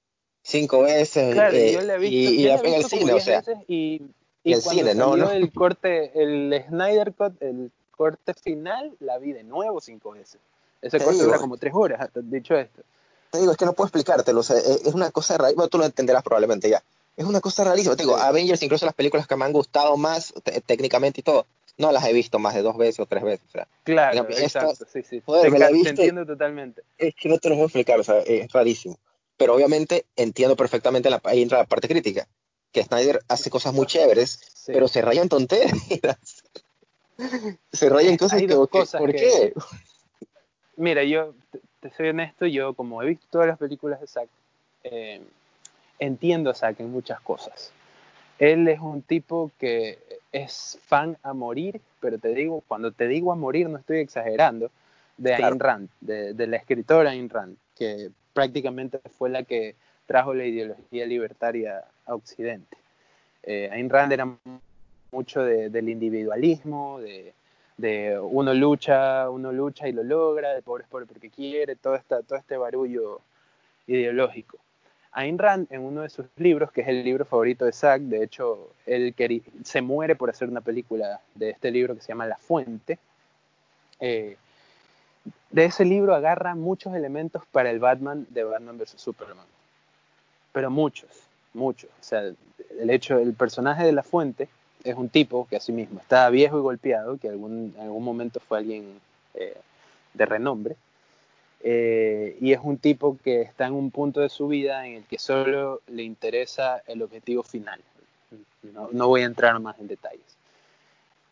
cinco veces claro, eh, yo la he visto, y, y la en el cine, o sea. Y, y el cine, ¿no? ¿no? el corte, el Snyder Cut, el corte final, la vi de nuevo cinco veces. Ese corte dura como tres horas, dicho esto. Te digo, es que no puedo explicártelo, o sea, e, es una cosa rarísima, bueno, tú lo entenderás probablemente ya. Es una cosa rarísima, te digo, Avengers, incluso las películas que me han gustado más técnicamente y todo, no las he visto más de dos veces o tres veces. O sea, claro, exacto, sí, sí. Joder, te, me la te entiendo totalmente. Es que no te lo puedo explicar, o sea, es rarísimo pero obviamente entiendo perfectamente, la, ahí entra la parte crítica. que Snyder hace cosas muy chéveres, pero se rayan tonterías. se rayan cosas, que, cosas ¿por qué? Mira, yo te, soy honesto, yo como he visto todas las películas de Zack, eh, entiendo a Zack en muchas cosas. Él es un tipo que es fan a morir, pero te digo, cuando te digo a morir no estoy exagerando, de Ayn Rand, de, la escritora Ayn Rand, que prácticamente fue la que trajo la ideología libertaria a Occidente. Eh, Ayn Rand era mucho del individualismo, de, uno lucha, uno lucha y lo logra, de pobre es pobre porque quiere, todo este barullo ideológico. Ayn Rand, en uno de sus libros, que es el libro favorito de Zack, de hecho, él se muere por hacer una película de este libro que se llama La Fuente. Eh, de ese libro agarra muchos elementos para el Batman de Batman vs. Superman. Pero muchos, muchos. O sea, el hecho, el personaje de La Fuente es un tipo que a sí mismo está viejo y golpeado, que en algún momento fue alguien eh, de renombre, eh, y es un tipo que está en un punto de su vida en el que solo le interesa el objetivo final. No, voy a entrar más en detalles.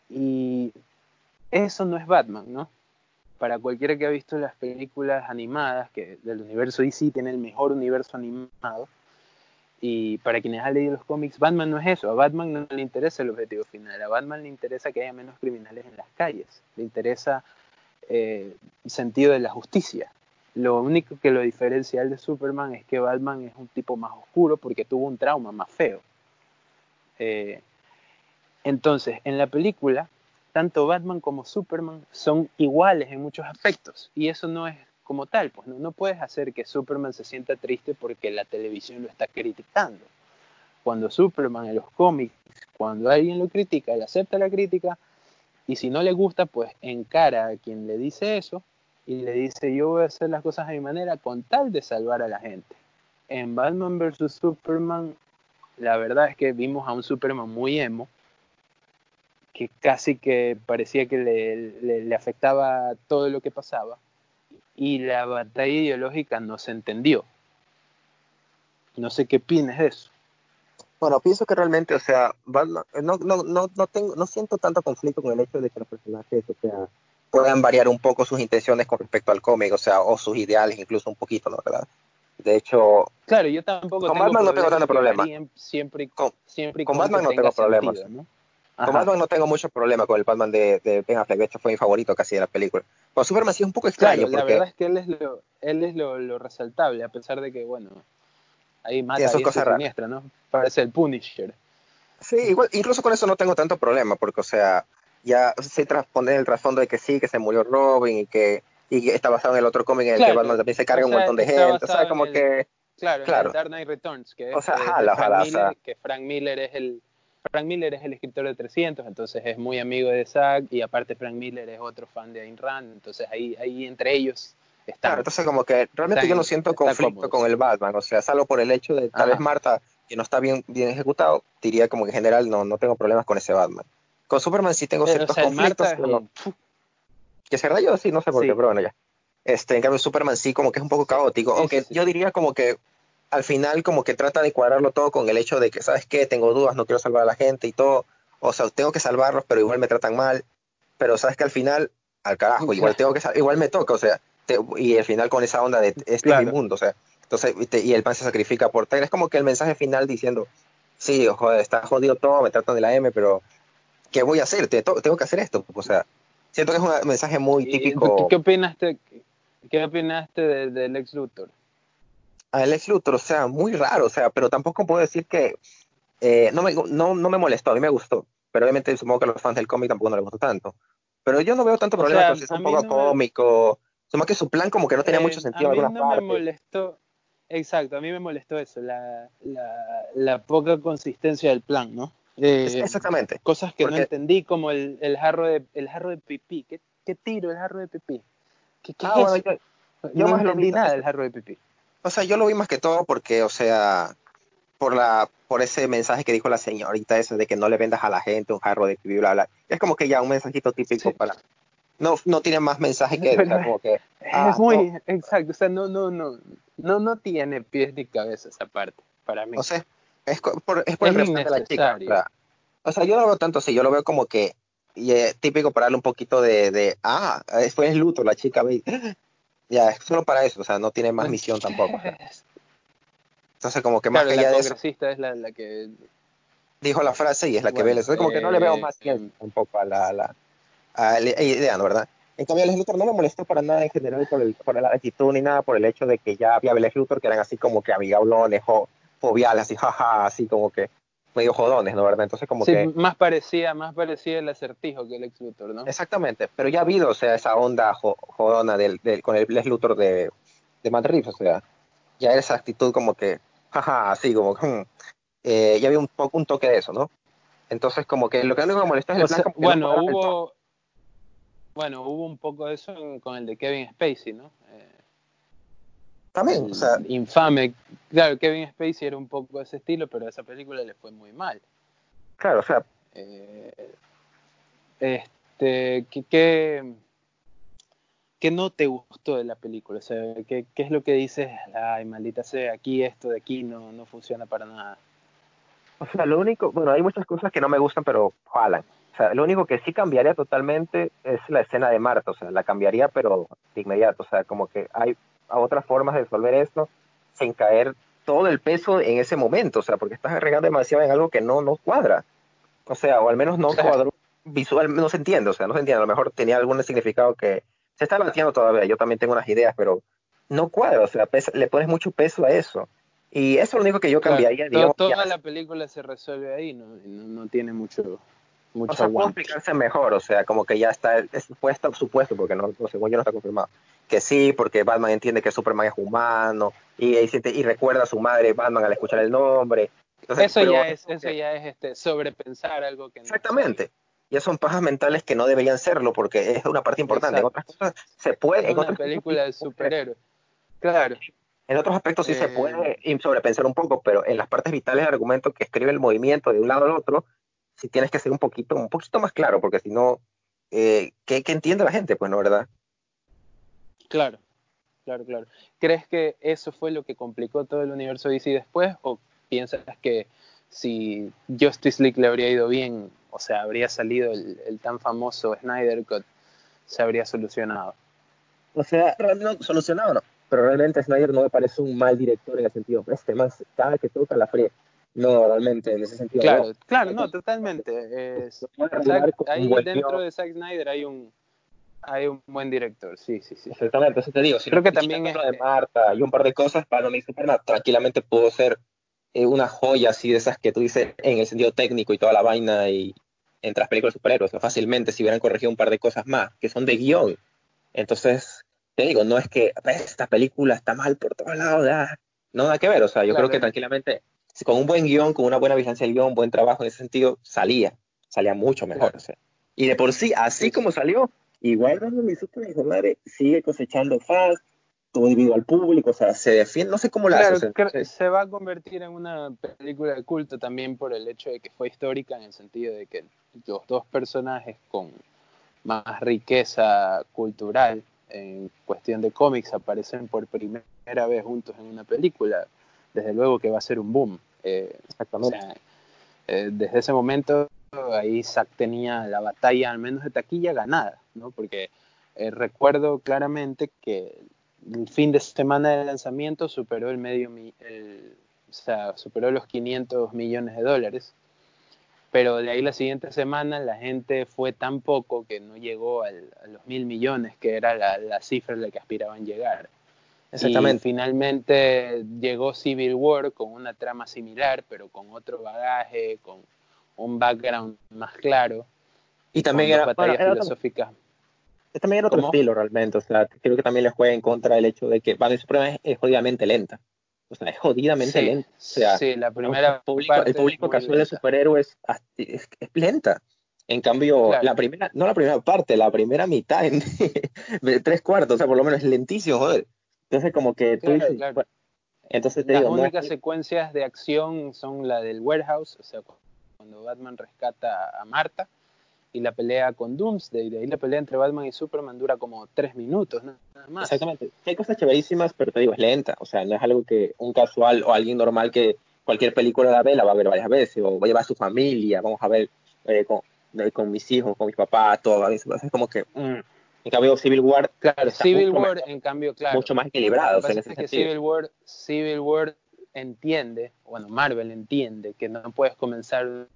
Y eso no es Batman, ¿no? Para cualquiera que ha visto las películas animadas que del universo DC tiene el mejor universo animado, y para quienes han leído los cómics, Batman no es eso. A Batman no le interesa el objetivo final. A Batman le interesa que haya menos criminales en las calles. Le interesa eh, sentido de la justicia. Lo único que lo diferencia de Superman es que Batman es un tipo más oscuro porque tuvo un trauma más feo. Eh, entonces, en la película, tanto Batman como Superman son iguales en muchos aspectos y eso no es como tal, pues no, no puedes hacer que Superman se sienta triste porque la televisión lo está criticando. Cuando Superman en los cómics, cuando alguien lo critica, él acepta la crítica, y si no le gusta, pues encara a quien le dice eso y le dice yo voy a hacer las cosas a mi manera con tal de salvar a la gente. En Batman vs. Superman, la verdad es que vimos a un Superman muy emo, que casi que parecía que le, le, afectaba todo lo que pasaba, y la batalla ideológica no se entendió. No sé qué opinas de eso. Bueno, pienso que realmente, o sea, no, no, no, no, tengo, no siento tanto conflicto con el hecho de que los personajes, o sea, puedan variar un poco sus intenciones con respecto al cómic, o sea, o sus ideales incluso un poquito, ¿no? ¿verdad? De hecho, claro, yo tampoco con Batman no tengo tanto problema. Siempre, con, siempre con Batman no tengo problemas. Con Batman no tengo mucho problema con el Batman de, de Ben Affleck, de hecho fue mi favorito casi de la película. Con Superman sí es un poco extraño. la verdad es que él es lo, él es lo, lo resaltable, a pesar de que, bueno, ahí mata sí, a siniestra, ¿no? Parece el Punisher. Sí, igual, incluso con eso no tengo tanto problema, porque, o sea, ya se transpone el trasfondo de que sí, que se murió Robin y que, y está basado en el otro cómic en el que Batman también se carga un montón de gente, o sea, como que... Claro, claro. En Dark Knight Returns, que es Frank Miller, que Frank Miller es el... Frank Miller es el escritor de 300, entonces es muy amigo de Zack y aparte Frank Miller es otro fan de Ayn Rand, entonces ahí, ahí entre ellos están. Claro, entonces como que realmente yo no siento conflicto con el Batman, o sea, salvo por el hecho de tal vez Marta que no está bien, bien ejecutado, diría como que en general no, no tengo problemas con ese Batman. Con Superman sí tengo ciertos conflictos. Que se rayó, sí, no sé por qué, pero bueno, ya. Este, en cambio, Superman sí como que es un poco caótico. aunque yo diría como que al final como que trata de cuadrarlo todo con el hecho de que, ¿sabes qué? Tengo dudas, no quiero salvar a la gente y todo. O sea, tengo que salvarlos, pero igual me tratan mal. Pero sabes que al final, al carajo, igual tengo que igual me toca, o sea, y al final con esa onda de este es mi mundo, o sea, entonces, y el pan se sacrifica por tal. Es como que el mensaje final diciendo, sí, joder, está jodido todo, me tratan de la M, pero ¿qué voy a hacer? tengo que hacer esto. O sea, siento que es un mensaje muy típico. ¿Qué, opinaste, qué opinaste del ex Luthor? El ex Luthor, o sea, muy raro, o sea, pero tampoco puedo decir que eh, no, me, no, no me molestó, a mí me gustó. Pero obviamente supongo que a los fans del cómic tampoco no les gustó tanto. Pero yo no veo tanto problema, pues es un poco cómico. Me... que su plan como que no tenía mucho sentido. A mí no me molestó, Exacto, a mí me molestó eso, la, la, poca consistencia del plan, ¿no? Eh, Exactamente. Cosas que no entendí, como el, el, jarro de, el jarro de pipí. ¿Qué, ¿Qué, tiro el jarro de pipí? ¿Qué, qué ah, es Yo, yo, no entendí nada del jarro de pipí. O sea, yo lo vi más que todo porque, o sea, por la por ese mensaje que dijo la señorita ese de que no le vendas a la gente un jarro de pipí, bla, bla. Es como que ya un mensajito típico para no, no tiene más mensaje que, como que es ah, muy exacto, o sea, no, no, no, no, no tiene pies ni cabeza esa parte para mí. No sé, Es por, es por el de la chica. O sea, yo no lo veo tanto así, yo lo veo como que y es típico para darle un poquito de, de ah, fue el luto, la chica, ve, ya, es solo para eso, o sea, no tiene más misión tampoco. Entonces, como que más que ya de eso, es la, la, que dijo la frase y es la que ve. Entonces, como que no le veo más eh, un poco a la, la, a la idea, ¿no? ¿Verdad? En cambio, Lex Luthor no me molestó para nada en general por, el, por la actitud ni nada, por el hecho de que ya había Lex Luthor que eran así como que amigablones o joviales, así jaja, así como que medio jodones, ¿no? ¿Verdad? Entonces como sí, más parecía, más parecía el acertijo que el Lex Luthor, ¿no? Exactamente, pero ya ha habido, o sea, esa onda jodona del, del, con el Lex Luthor de, de Matt Reeves, o sea, ya esa actitud como que, jaja, así como, hmm, eh, ya había un, poco, un toque de eso, ¿no? Entonces como que lo que no me molesta es el plan Bueno, hubo... Bueno, hubo un poco de eso con el de Kevin Spacey, ¿no? Eh, También, o sea... Infame. Claro, Kevin Spacey era un poco de ese estilo, pero a esa película le fue muy mal. Claro, o sea... Eh, este, ¿qué, qué, no te gustó de la película? O sea, ¿qué, ¿qué, es lo que dices? Ay, maldita sea, aquí esto de aquí no, no funciona para nada. O sea, lo único, bueno, hay muchas cosas que no me gustan, pero jalan. O sea, lo único que sí cambiaría totalmente es la escena de Marta, o sea, la cambiaría, pero de inmediato. O sea, como que hay otras formas de resolver esto sin caer todo el peso en ese momento, o sea, porque estás agregando demasiado en algo que no, no cuadra. O sea, o al menos no cuadró visual, no se entiende, o sea, no se entiende. A lo mejor tenía algún significado que se está bateando todavía. Yo también tengo unas ideas, pero no cuadra, o sea, le pones mucho peso a eso. Y eso es lo único que yo cambiaría. toda la película se resuelve ahí, no, no tiene mucho mucho o sea, puede explicarse mejor, o sea, como que ya está, es, puede supuesto, porque no, según yo no está confirmado, que sí, porque Batman entiende que Superman es humano, y, y, recuerda a su madre Batman al escuchar el nombre. eso, ya es, eso ya es este, sobrepensar algo que Exactamente. ya son pajas mentales que no deberían serlo, porque es una parte importante. En otras cosas se puede... Es una película de superhéroes. Claro. En otros aspectos sí se puede eh. sobrepensar un poco, pero en las partes vitales del argumento que escribe el movimiento de un lado al otro, si tienes que ser un poquito, un poquito más claro, porque si no, eh, ¿qué, entiende la gente? Pues no, ¿verdad? Claro, claro, claro. ¿Crees que eso fue lo que complicó todo el universo DC después? ¿O piensas que si Justice League le habría ido bien, o sea, habría salido el, tan famoso Snyder Cut, se habría solucionado? O sea, no, solucionado no, pero realmente Snyder no me parece un mal director en el sentido, este más, cada que toca la fría no, realmente, en ese sentido. Claro, claro, no, totalmente. ahí dentro de Zack Snyder hay un, hay un buen director, sí, sí, sí. Exactamente, eso te digo. Creo que también es... de Marta y un par de cosas para mi Superman, tranquilamente puedo ser eh, una joya así de esas que tú dices en el sentido técnico y toda la vaina y entre las películas de superhéroes, fácilmente si hubieran corregido un par de cosas más, que son de guion. Entonces, te digo, no es que esta película está mal por todos lados, no nada que ver, o sea, yo creo que tranquilamente con un buen guion, con una buena vigilancia del guion, un buen trabajo en ese sentido, salía, salía mucho mejor. Y de por sí, así como salió, igual mi super madre sigue cosechando fans, todo debido al público, o sea, se defiende, no sé cómo la hace. Se va a convertir en una película de culto también por el hecho de que fue histórica en el sentido de que los dos personajes con más riqueza cultural en cuestión de cómics aparecen por primera vez juntos en una película desde luego que va a ser un boom. Eh, Exactamente. Eh, desde ese momento ahí Zack tenía la batalla al menos de taquilla ganada, ¿no? Porque eh, recuerdo claramente que el fin de semana de lanzamiento superó el medio, o sea, superó los 500 millones de dólares, pero de ahí la siguiente semana la gente fue tan poco que no llegó a los mil millones, que era la, la cifra a la que aspiraban llegar. Exactamente. Y finalmente llegó Civil War con una trama similar, pero con otro bagaje, con un background más claro. Y también era, batalla filosófica. también era otro estilo realmente, o sea, creo que también le juega en contra el hecho de que Batman Suprema es, jodidamente lenta. O sea, es jodidamente lenta. O sea, sí, la primera el público, casual de superhéroes es, es, lenta. En cambio, la primera, no la primera parte, la primera mitad, en tres cuartos, o sea, por lo menos es lentísimo, joder. Entonces, como que tú entonces Las únicas secuencias de acción son la del warehouse, o sea, cuando Batman rescata a Marta y la pelea con Doomsday. De ahí la pelea entre Batman y Superman dura como tres minutos, nada más. Exactamente. Hay cosas chéverísimas, pero te digo, es lenta. O sea, no es algo que un casual o alguien normal que cualquier película de Abel la va a ver varias veces, o va a llevar a su familia, vamos a ver eh, con, con, mis hijos, con mis papás, todo. Es como que, mm, en cambio, Civil War. Claro, Civil War, en cambio, claro. Mucho más equilibrado. En ese que Civil War, Civil War entiende, bueno, Marvel entiende que no puedes comenzar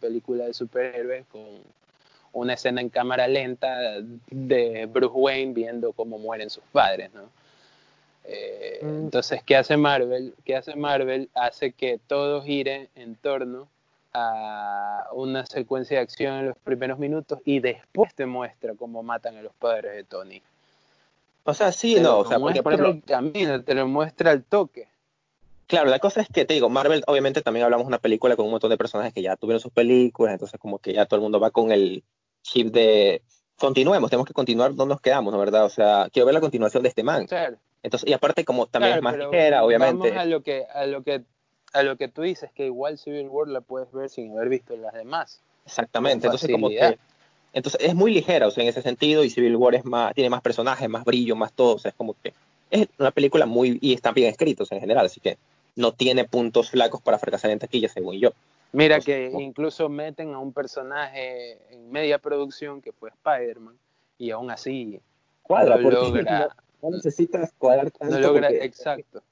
película de superhéroes con una escena en cámara lenta de Bruce Wayne viendo cómo mueren sus padres, ¿no? Eh, mm. Entonces, ¿qué hace Marvel? ¿Qué hace Marvel? Hace que todo gire en torno a una secuencia de acción en los primeros minutos y después te muestra cómo matan a los padres de Tony. O sea, sí, no, o sea, porque por ejemplo, el camino, te lo muestra el toque. Claro, la cosa es que te digo, Marvel, obviamente también hablamos de una película con un montón de personajes que ya tuvieron sus películas, entonces como que ya todo el mundo va con el chip de continuemos, tenemos que continuar donde nos quedamos, ¿no verdad? O sea, quiero ver la continuación de este man. Claro. Entonces, y aparte como también es más ligera, obviamente. Vamos a lo que a lo que a lo que tú dices que igual Civil War la puedes ver sin haber visto las demás. Exactamente, entonces como que entonces es muy ligera, o sea, en ese sentido y Civil War es más tiene más personajes, más brillo, más todo, o sea, es como que es una película muy y están bien escritos en general, así que no tiene puntos flacos para fracasar en taquilla, según yo. Mira que incluso meten a un personaje en media producción que fue Spider-Man y aún así cuadra, no logra, no, necesitas cuadrar tanto. No logra, exacto.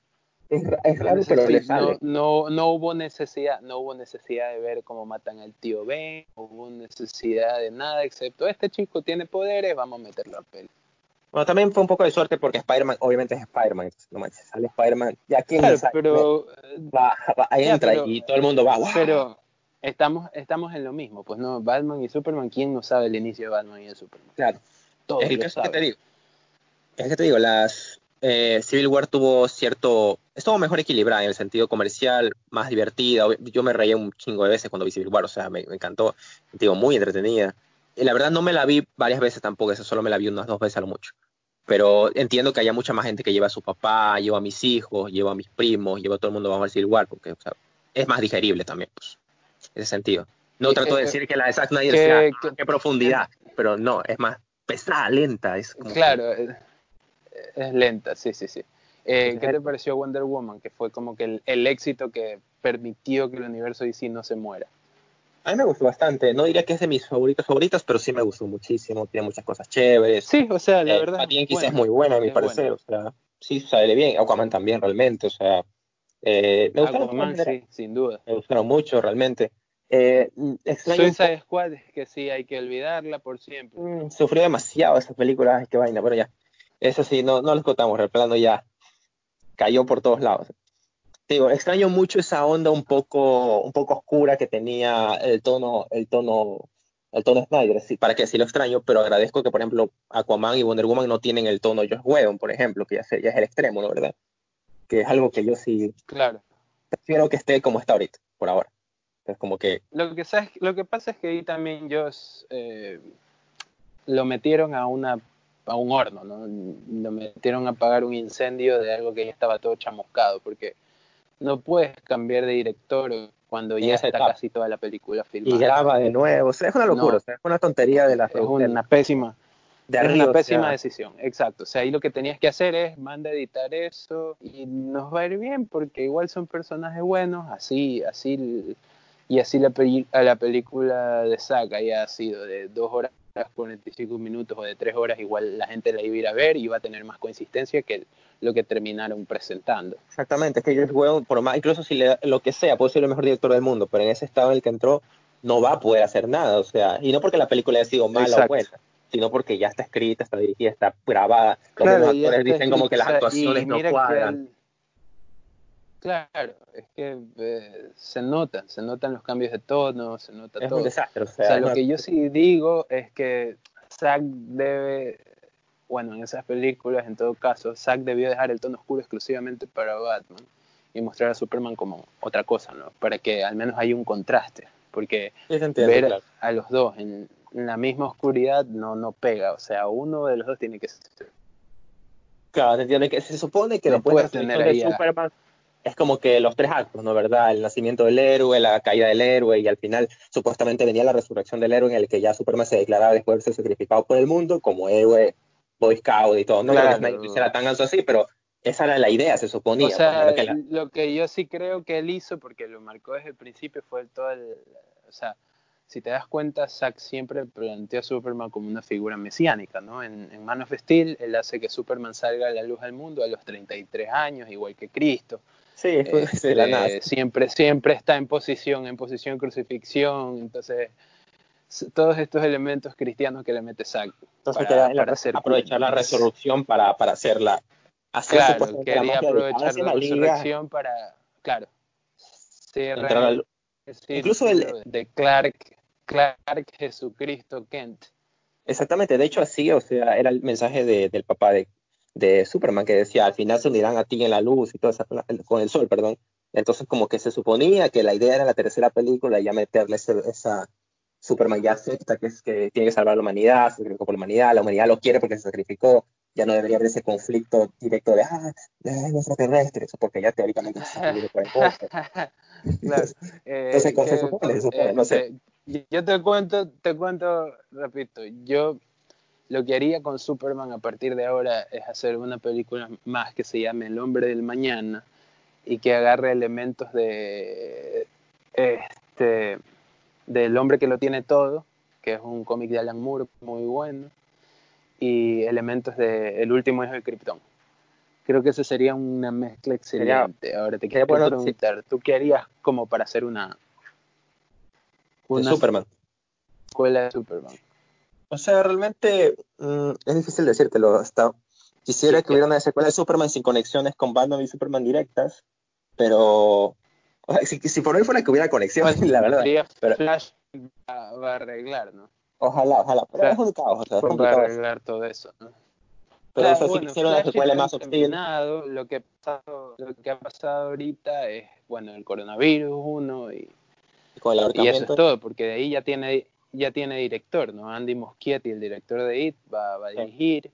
Es, raro, pero le sale. No, no, hubo necesidad, no hubo necesidad de ver cómo matan al tío Ben, no hubo necesidad de nada excepto este chico tiene poderes, vamos a meterlo a peli. Bueno, también fue un poco de suerte porque Spider-Man, obviamente es Spider-Man, no manches, sale Spider-Man, ya quién claro, pero va, ahí entra y todo el mundo va, Pero estamos, estamos en lo mismo, pues no, Batman y Superman, ¿quién no sabe el inicio de Batman y de Superman? Claro, es el caso que te digo. Es que te digo, las eh, Civil War tuvo cierto, estuvo mejor equilibrada en el sentido comercial, más divertida. Yo me reía un chingo de veces cuando vi Civil War, o sea, me, me encantó, digo, muy entretenida. Y la verdad no me la vi varias veces tampoco, eso solo me la vi unas dos veces a lo mucho. Pero entiendo que haya mucha más gente que lleva a su papá, lleva a mis hijos, lleva a mis primos, lleva a todo el mundo a ver Civil War, porque es más digerible también, pues, en ese sentido. No trato de decir que la de Zack Snyder sea qué profundidad, pero no, es más pesada, lenta. Es claro, es, lenta, sí, sí, sí. Eh, ¿Qué te pareció Wonder Woman? Que fue como que el, el, éxito que permitió que el universo DC no se muera. A mí me gustó bastante. No diría que es de mis favoritos favoritas, pero sí me gustó muchísimo. Tiene muchas cosas chéveres. Sí, o sea, la eh, verdad. Patty quizás es muy buena, a mi parecer. O sea, sí sale bien. Aquaman también, realmente. O sea, eh, me gustaron. sí, sin duda. Me gustaron mucho, realmente. Eh, Suicide Squad, que sí, hay que olvidarla por siempre. Mm, sufrió demasiado esa película, ay, qué vaina, pero ya. Eso sí, no, no lo contamos, el plano ya cayó por todos lados digo, extraño mucho esa onda un poco, un poco oscura que tenía el tono, el tono, el tono Snyder, sí, para que sí lo extraño, pero agradezco que, por ejemplo, Aquaman y Wonder Woman no tienen el tono Josh Whedon, por ejemplo, que ya, es el extremo, ¿no? ¿Verdad? Que es algo que yo sí claro. prefiero que esté como está ahorita, por ahora. Es como que... Lo que, sabes, lo que pasa es que ahí también Josh eh, lo metieron a una a un horno, ¿no? Lo metieron a apagar un incendio de algo que ya estaba todo chamuscado, porque no puedes cambiar de director cuando ya está casi toda la película filmada. Y graba de nuevo, o sea, es una locura, es una tontería de la Es una pésima, de una pésima decisión, exacto. O sea, ahí lo que tenías que hacer es manda a editar eso y nos va a ir bien porque igual son personajes buenos, así, así, y así la, la película de Saga ya ha sido de dos horas 45 minutos o de 3 horas, igual la gente la iba a ir a ver y iba a tener más consistencia que lo que terminaron presentando. Exactamente, es que yo juego por más, incluso si le, lo que sea, puede ser el mejor director del mundo, pero en ese estado en el que entró no va a poder hacer nada, o sea, y no porque la película haya sido mala o buena, sino porque ya está escrita, está dirigida, está grabada, los actores dicen como que las actuaciones no cuadran. Claro, es que eh, se notan, se notan los cambios de tono, se nota es todo. Un desastre, o sea, lo que yo sí digo es que Zack debe, bueno, en esas películas, en todo caso, Zack debió dejar el tono oscuro exclusivamente para Batman y mostrar a Superman como otra cosa, ¿no? Para que al menos haya un contraste, porque ver a los dos en, la misma oscuridad no, no pega, o sea, uno de los dos tiene que ser. Claro, entiende que se supone que no después tener ahí Superman es como que los tres actos, ¿no? ¿Verdad? El nacimiento del héroe, la caída del héroe y al final supuestamente venía la resurrección del héroe en el que ya Superman se declaraba después de ser sacrificado por el mundo como héroe, Boy Scout y todo. No claro. creo que nadie tan alto así, pero esa era la idea, se suponía. O sea, lo que yo sí creo que él hizo, porque lo marcó desde el principio, fue todo el... O sea, si te das cuenta, Zack siempre planteó a Superman como una figura mesiánica, ¿no? En, en Man of Steel, él hace que Superman salga a la luz del mundo a los 33 años, igual que Cristo. Sí, este, la nada. Siempre, siempre está en posición, en posición crucifixión, entonces todos estos elementos cristianos que le mete Zack. Entonces para, hacer aprovechar la resurrección para, para hacerla. Hacer claro, quería aprovechar la, resurrección para, claro, incluso el de Clark, Clark Jesucristo Kent. Exactamente, de hecho así, o sea, era el mensaje del papá de, de Superman que decía, al final se unirán a ti en la luz y todo eso, con el sol, perdón. Entonces como que se suponía que la idea era la tercera película ya meterle esa, Superman ya acepta que, es, que tiene que salvar a la humanidad, se sacrificó por la humanidad, la humanidad lo quiere porque se sacrificó, ya no debería haber ese conflicto directo de, ah, es extraterrestre, eso porque ya teóricamente se por el Claro. Eh, se supone, se supone, no sé. Eh, yo te cuento, te cuento, repito, yo lo que haría con Superman a partir de ahora es hacer una película más que se llame El hombre del mañana y que agarre elementos de este del hombre que lo tiene todo, que es un cómic de Alan Moore muy bueno, y elementos de El último hijo de Krypton. Creo que eso sería una mezcla excelente. Ahora te quiero preguntar, ¿tú qué harías como para hacer una, una Superman? Escuela de Superman. O sea, realmente mm, es difícil decírtelo. Hasta quisiera que hubiera una secuela de Superman sin conexiones con Batman y Superman directas, pero si, si, por hoy fuera que hubiera conexión, la verdad. Pero, Flash va, a arreglar, ¿no? Ojalá, ojalá. Pero es un caos. O sea, va a arreglar todo eso, ¿no? Pero eso sí quisiera una secuela más hostil. Lo que, ha pasado, lo que ha pasado ahorita es, bueno, el coronavirus, uno, y, y, eso es todo, porque de ahí ya tiene ya tiene director, ¿no? Andy Moschietti, el director de IT, va, va a dirigir.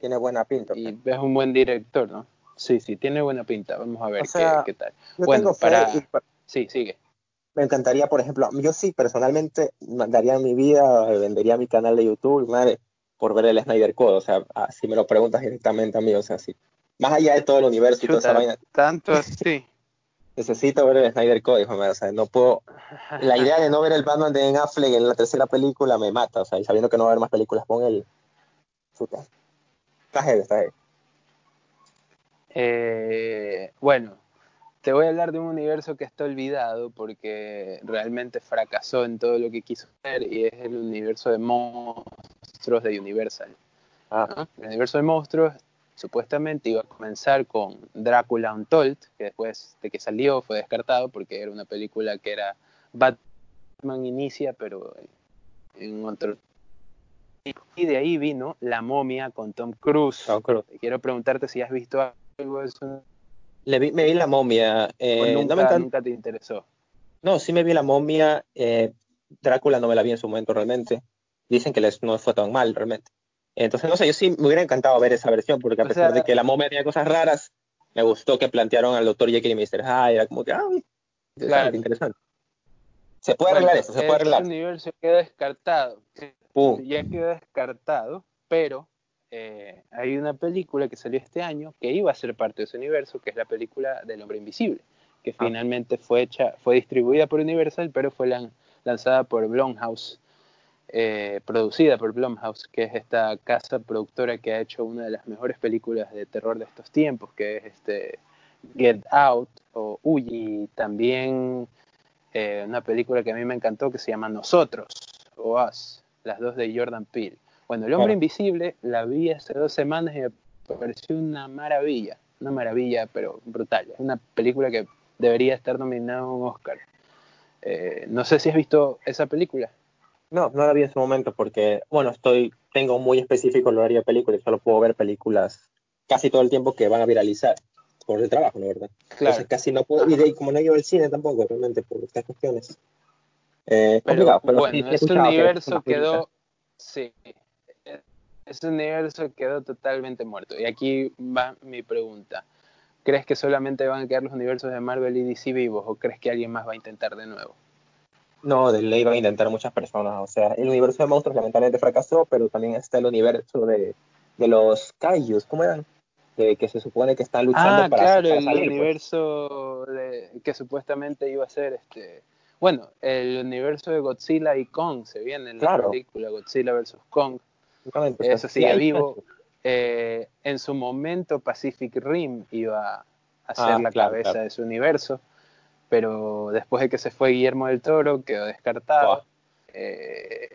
Tiene buena pinta. Y es un buen director, ¿no? Sí, sí, tiene buena pinta. Vamos a ver qué, tal. Bueno, para... Sí, sigue. Me encantaría, por ejemplo, yo sí, personalmente, daría mi vida, vendería mi canal de YouTube, madre, por ver el Snyder Code. O sea, ah, si me lo preguntas directamente a mí, o sea, sí. Más allá de todo el universo y toda esa vaina. Tanto así. Necesito ver el Snyder Code, hijo o sea, no puedo. La idea de no ver el Batman de Ben Affleck en la tercera película me mata, o sea, y sabiendo que no va a haber más películas con él. Está heavy, está heavy. Eh, bueno, te voy a hablar de un universo que está olvidado porque realmente fracasó en todo lo que quiso hacer y es el universo de monstruos de Universal. Ah. El universo de monstruos supuestamente iba a comenzar con Drácula Untold, que después de que salió fue descartado porque era una película que era Batman inicia, pero en otro y de ahí vino La momia con Tom Cruise. Tom Cruise. Quiero preguntarte si has visto le vi, me vi la momia. Eh, nunca, no me te interesó. No, sí me vi la momia. Eh, Drácula no me la vi en su momento realmente. Dicen que les, no fue tan mal realmente. Entonces, no sé, yo sí me hubiera encantado ver esa versión, porque a pesar de que la momia tenía cosas raras, me gustó que plantearon al Dr. Jekyll y Mr. Hyde. Era como que, ah, interesante, interesante. Se puede arreglar eso, se puede arreglar. El universo queda descartado. Ya quedó descartado, pero eh, hay una película que salió este año que iba a ser parte de ese universo, que es la película del hombre invisible, que ah. finalmente fue hecha, fue distribuida por Universal, pero fue lanzada por Blumhouse, eh, producida por Blumhouse, que es esta casa productora que ha hecho una de las mejores películas de terror de estos tiempos, que es este Get Out o Uy, y también eh, una película que a mí me encantó que se llama Nosotros o Us, las dos de Jordan Peele bueno, El Hombre Invisible la vi hace dos semanas y me pareció una maravilla, una maravilla, pero brutal. Es una película que debería estar nominada a un Oscar. Eh, no sé si has visto esa película. No, no la vi en su momento porque, bueno, estoy, tengo muy específico el horario de películas, solo puedo ver películas casi todo el tiempo que van a viralizar por el trabajo, la verdad. Claro. Entonces casi no puedo, y como no llevo el cine tampoco, realmente, por estas cuestiones. Eh, pero, bueno, ese universo quedó, sí, ese universo quedó totalmente muerto. Y aquí va mi pregunta. ¿Crees que solamente van a quedar los universos de Marvel y DC vivos o crees que alguien más va a intentar de nuevo? No, de ley van a intentar muchas personas. O sea, el universo de monstruos lamentablemente fracasó, pero también está el universo de, de los Kaijus. ¿Cómo eran? de que se supone que están luchando ah, para, claro, el pues. universo que supuestamente iba a ser este bueno, el universo de Godzilla y Kong se viene en la película Godzilla vs. Kong. Eso sigue vivo. Eh, en su momento Pacific Rim iba a ser ah, la cabeza de su universo, pero después de que se fue Guillermo del Toro quedó descartado. Eh,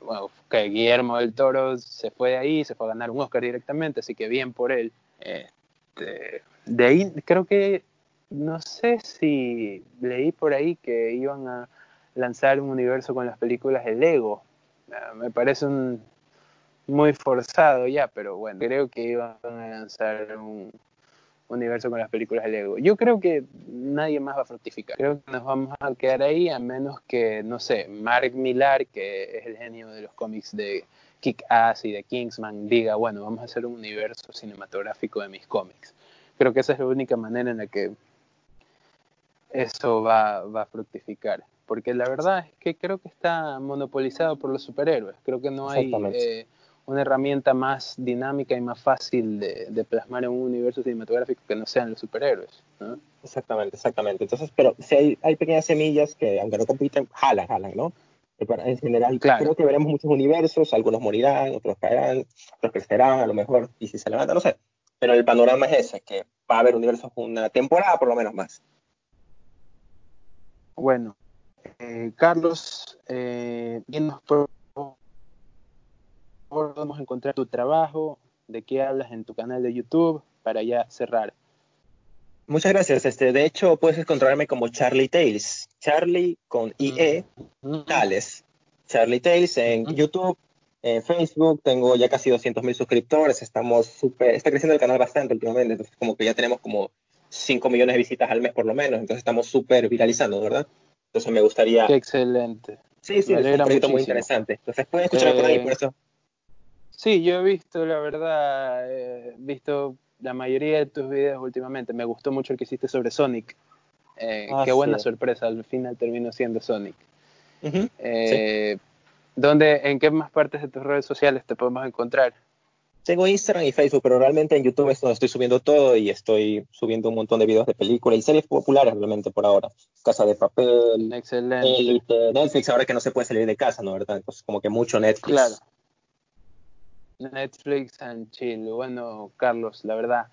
bueno, que Guillermo del Toro se fue de ahí, se fue a ganar un Oscar directamente, así que bien por él. Este, de ahí creo que, no sé si leí por ahí que iban a lanzar un universo con las películas de Lego. Ah, me parece un, muy forzado ya, pero bueno, creo que iban a lanzar un universo con las películas de Lego. Yo creo que nadie más va a fructificar. Creo que nos vamos a quedar ahí a menos que, no sé, Mark Millar, que es el genio de los cómics de Kick-Ass y de Kingsman, diga, bueno, vamos a hacer un universo cinematográfico de mis cómics. Creo que esa es la única manera en la que eso va, va a fructificar. Porque la verdad es que creo que está monopolizado por los superhéroes. Creo que no hay una herramienta más dinámica y más fácil de, plasmar en un universo cinematográfico que no sean los superhéroes. Exactamente, exactamente. Entonces, pero si hay, pequeñas semillas que, aunque no compiten, jalan, jalan, ¿no? En general, creo que veremos muchos universos, algunos morirán, otros caerán, otros crecerán, a lo mejor, y si se levanta, no sé. Pero el panorama es ese, que va a haber universos una temporada por lo menos más. Bueno, eh, Carlos, eh, por podemos encontrar tu trabajo, de qué hablas en tu canal de YouTube, para ya cerrar. Muchas gracias. Este, de hecho, puedes encontrarme como Charlie Tales. Charlie con IE, Tales. Charlie Tales en YouTube, en Facebook. Tengo ya casi 200 mil suscriptores. Estamos súper, está creciendo el canal bastante últimamente. Entonces, como que ya tenemos como 5 millones de visitas al mes por lo menos. Entonces, estamos súper viralizando, ¿verdad? Entonces, me gustaría. Qué excelente. Sí, sí, es un proyecto muy interesante. Entonces, pueden escuchar por ahí, por eso Sí, yo he visto, la verdad, he visto la mayoría de tus videos últimamente. Me gustó mucho el que hiciste sobre Sonic. Eh, ah, qué buena sorpresa, al final terminó siendo Sonic. Eh, ¿En qué más partes de tus redes sociales te podemos encontrar? Tengo Instagram y Facebook, pero realmente en YouTube es donde estoy subiendo todo y estoy subiendo un montón de videos de películas y series populares realmente por ahora. Casa de Papel, Excelente. Netflix, ahora que no se puede salir de casa, ¿no? ¿Verdad? Entonces como que mucho Netflix. Claro. Netflix and chill. Bueno, Carlos, la verdad,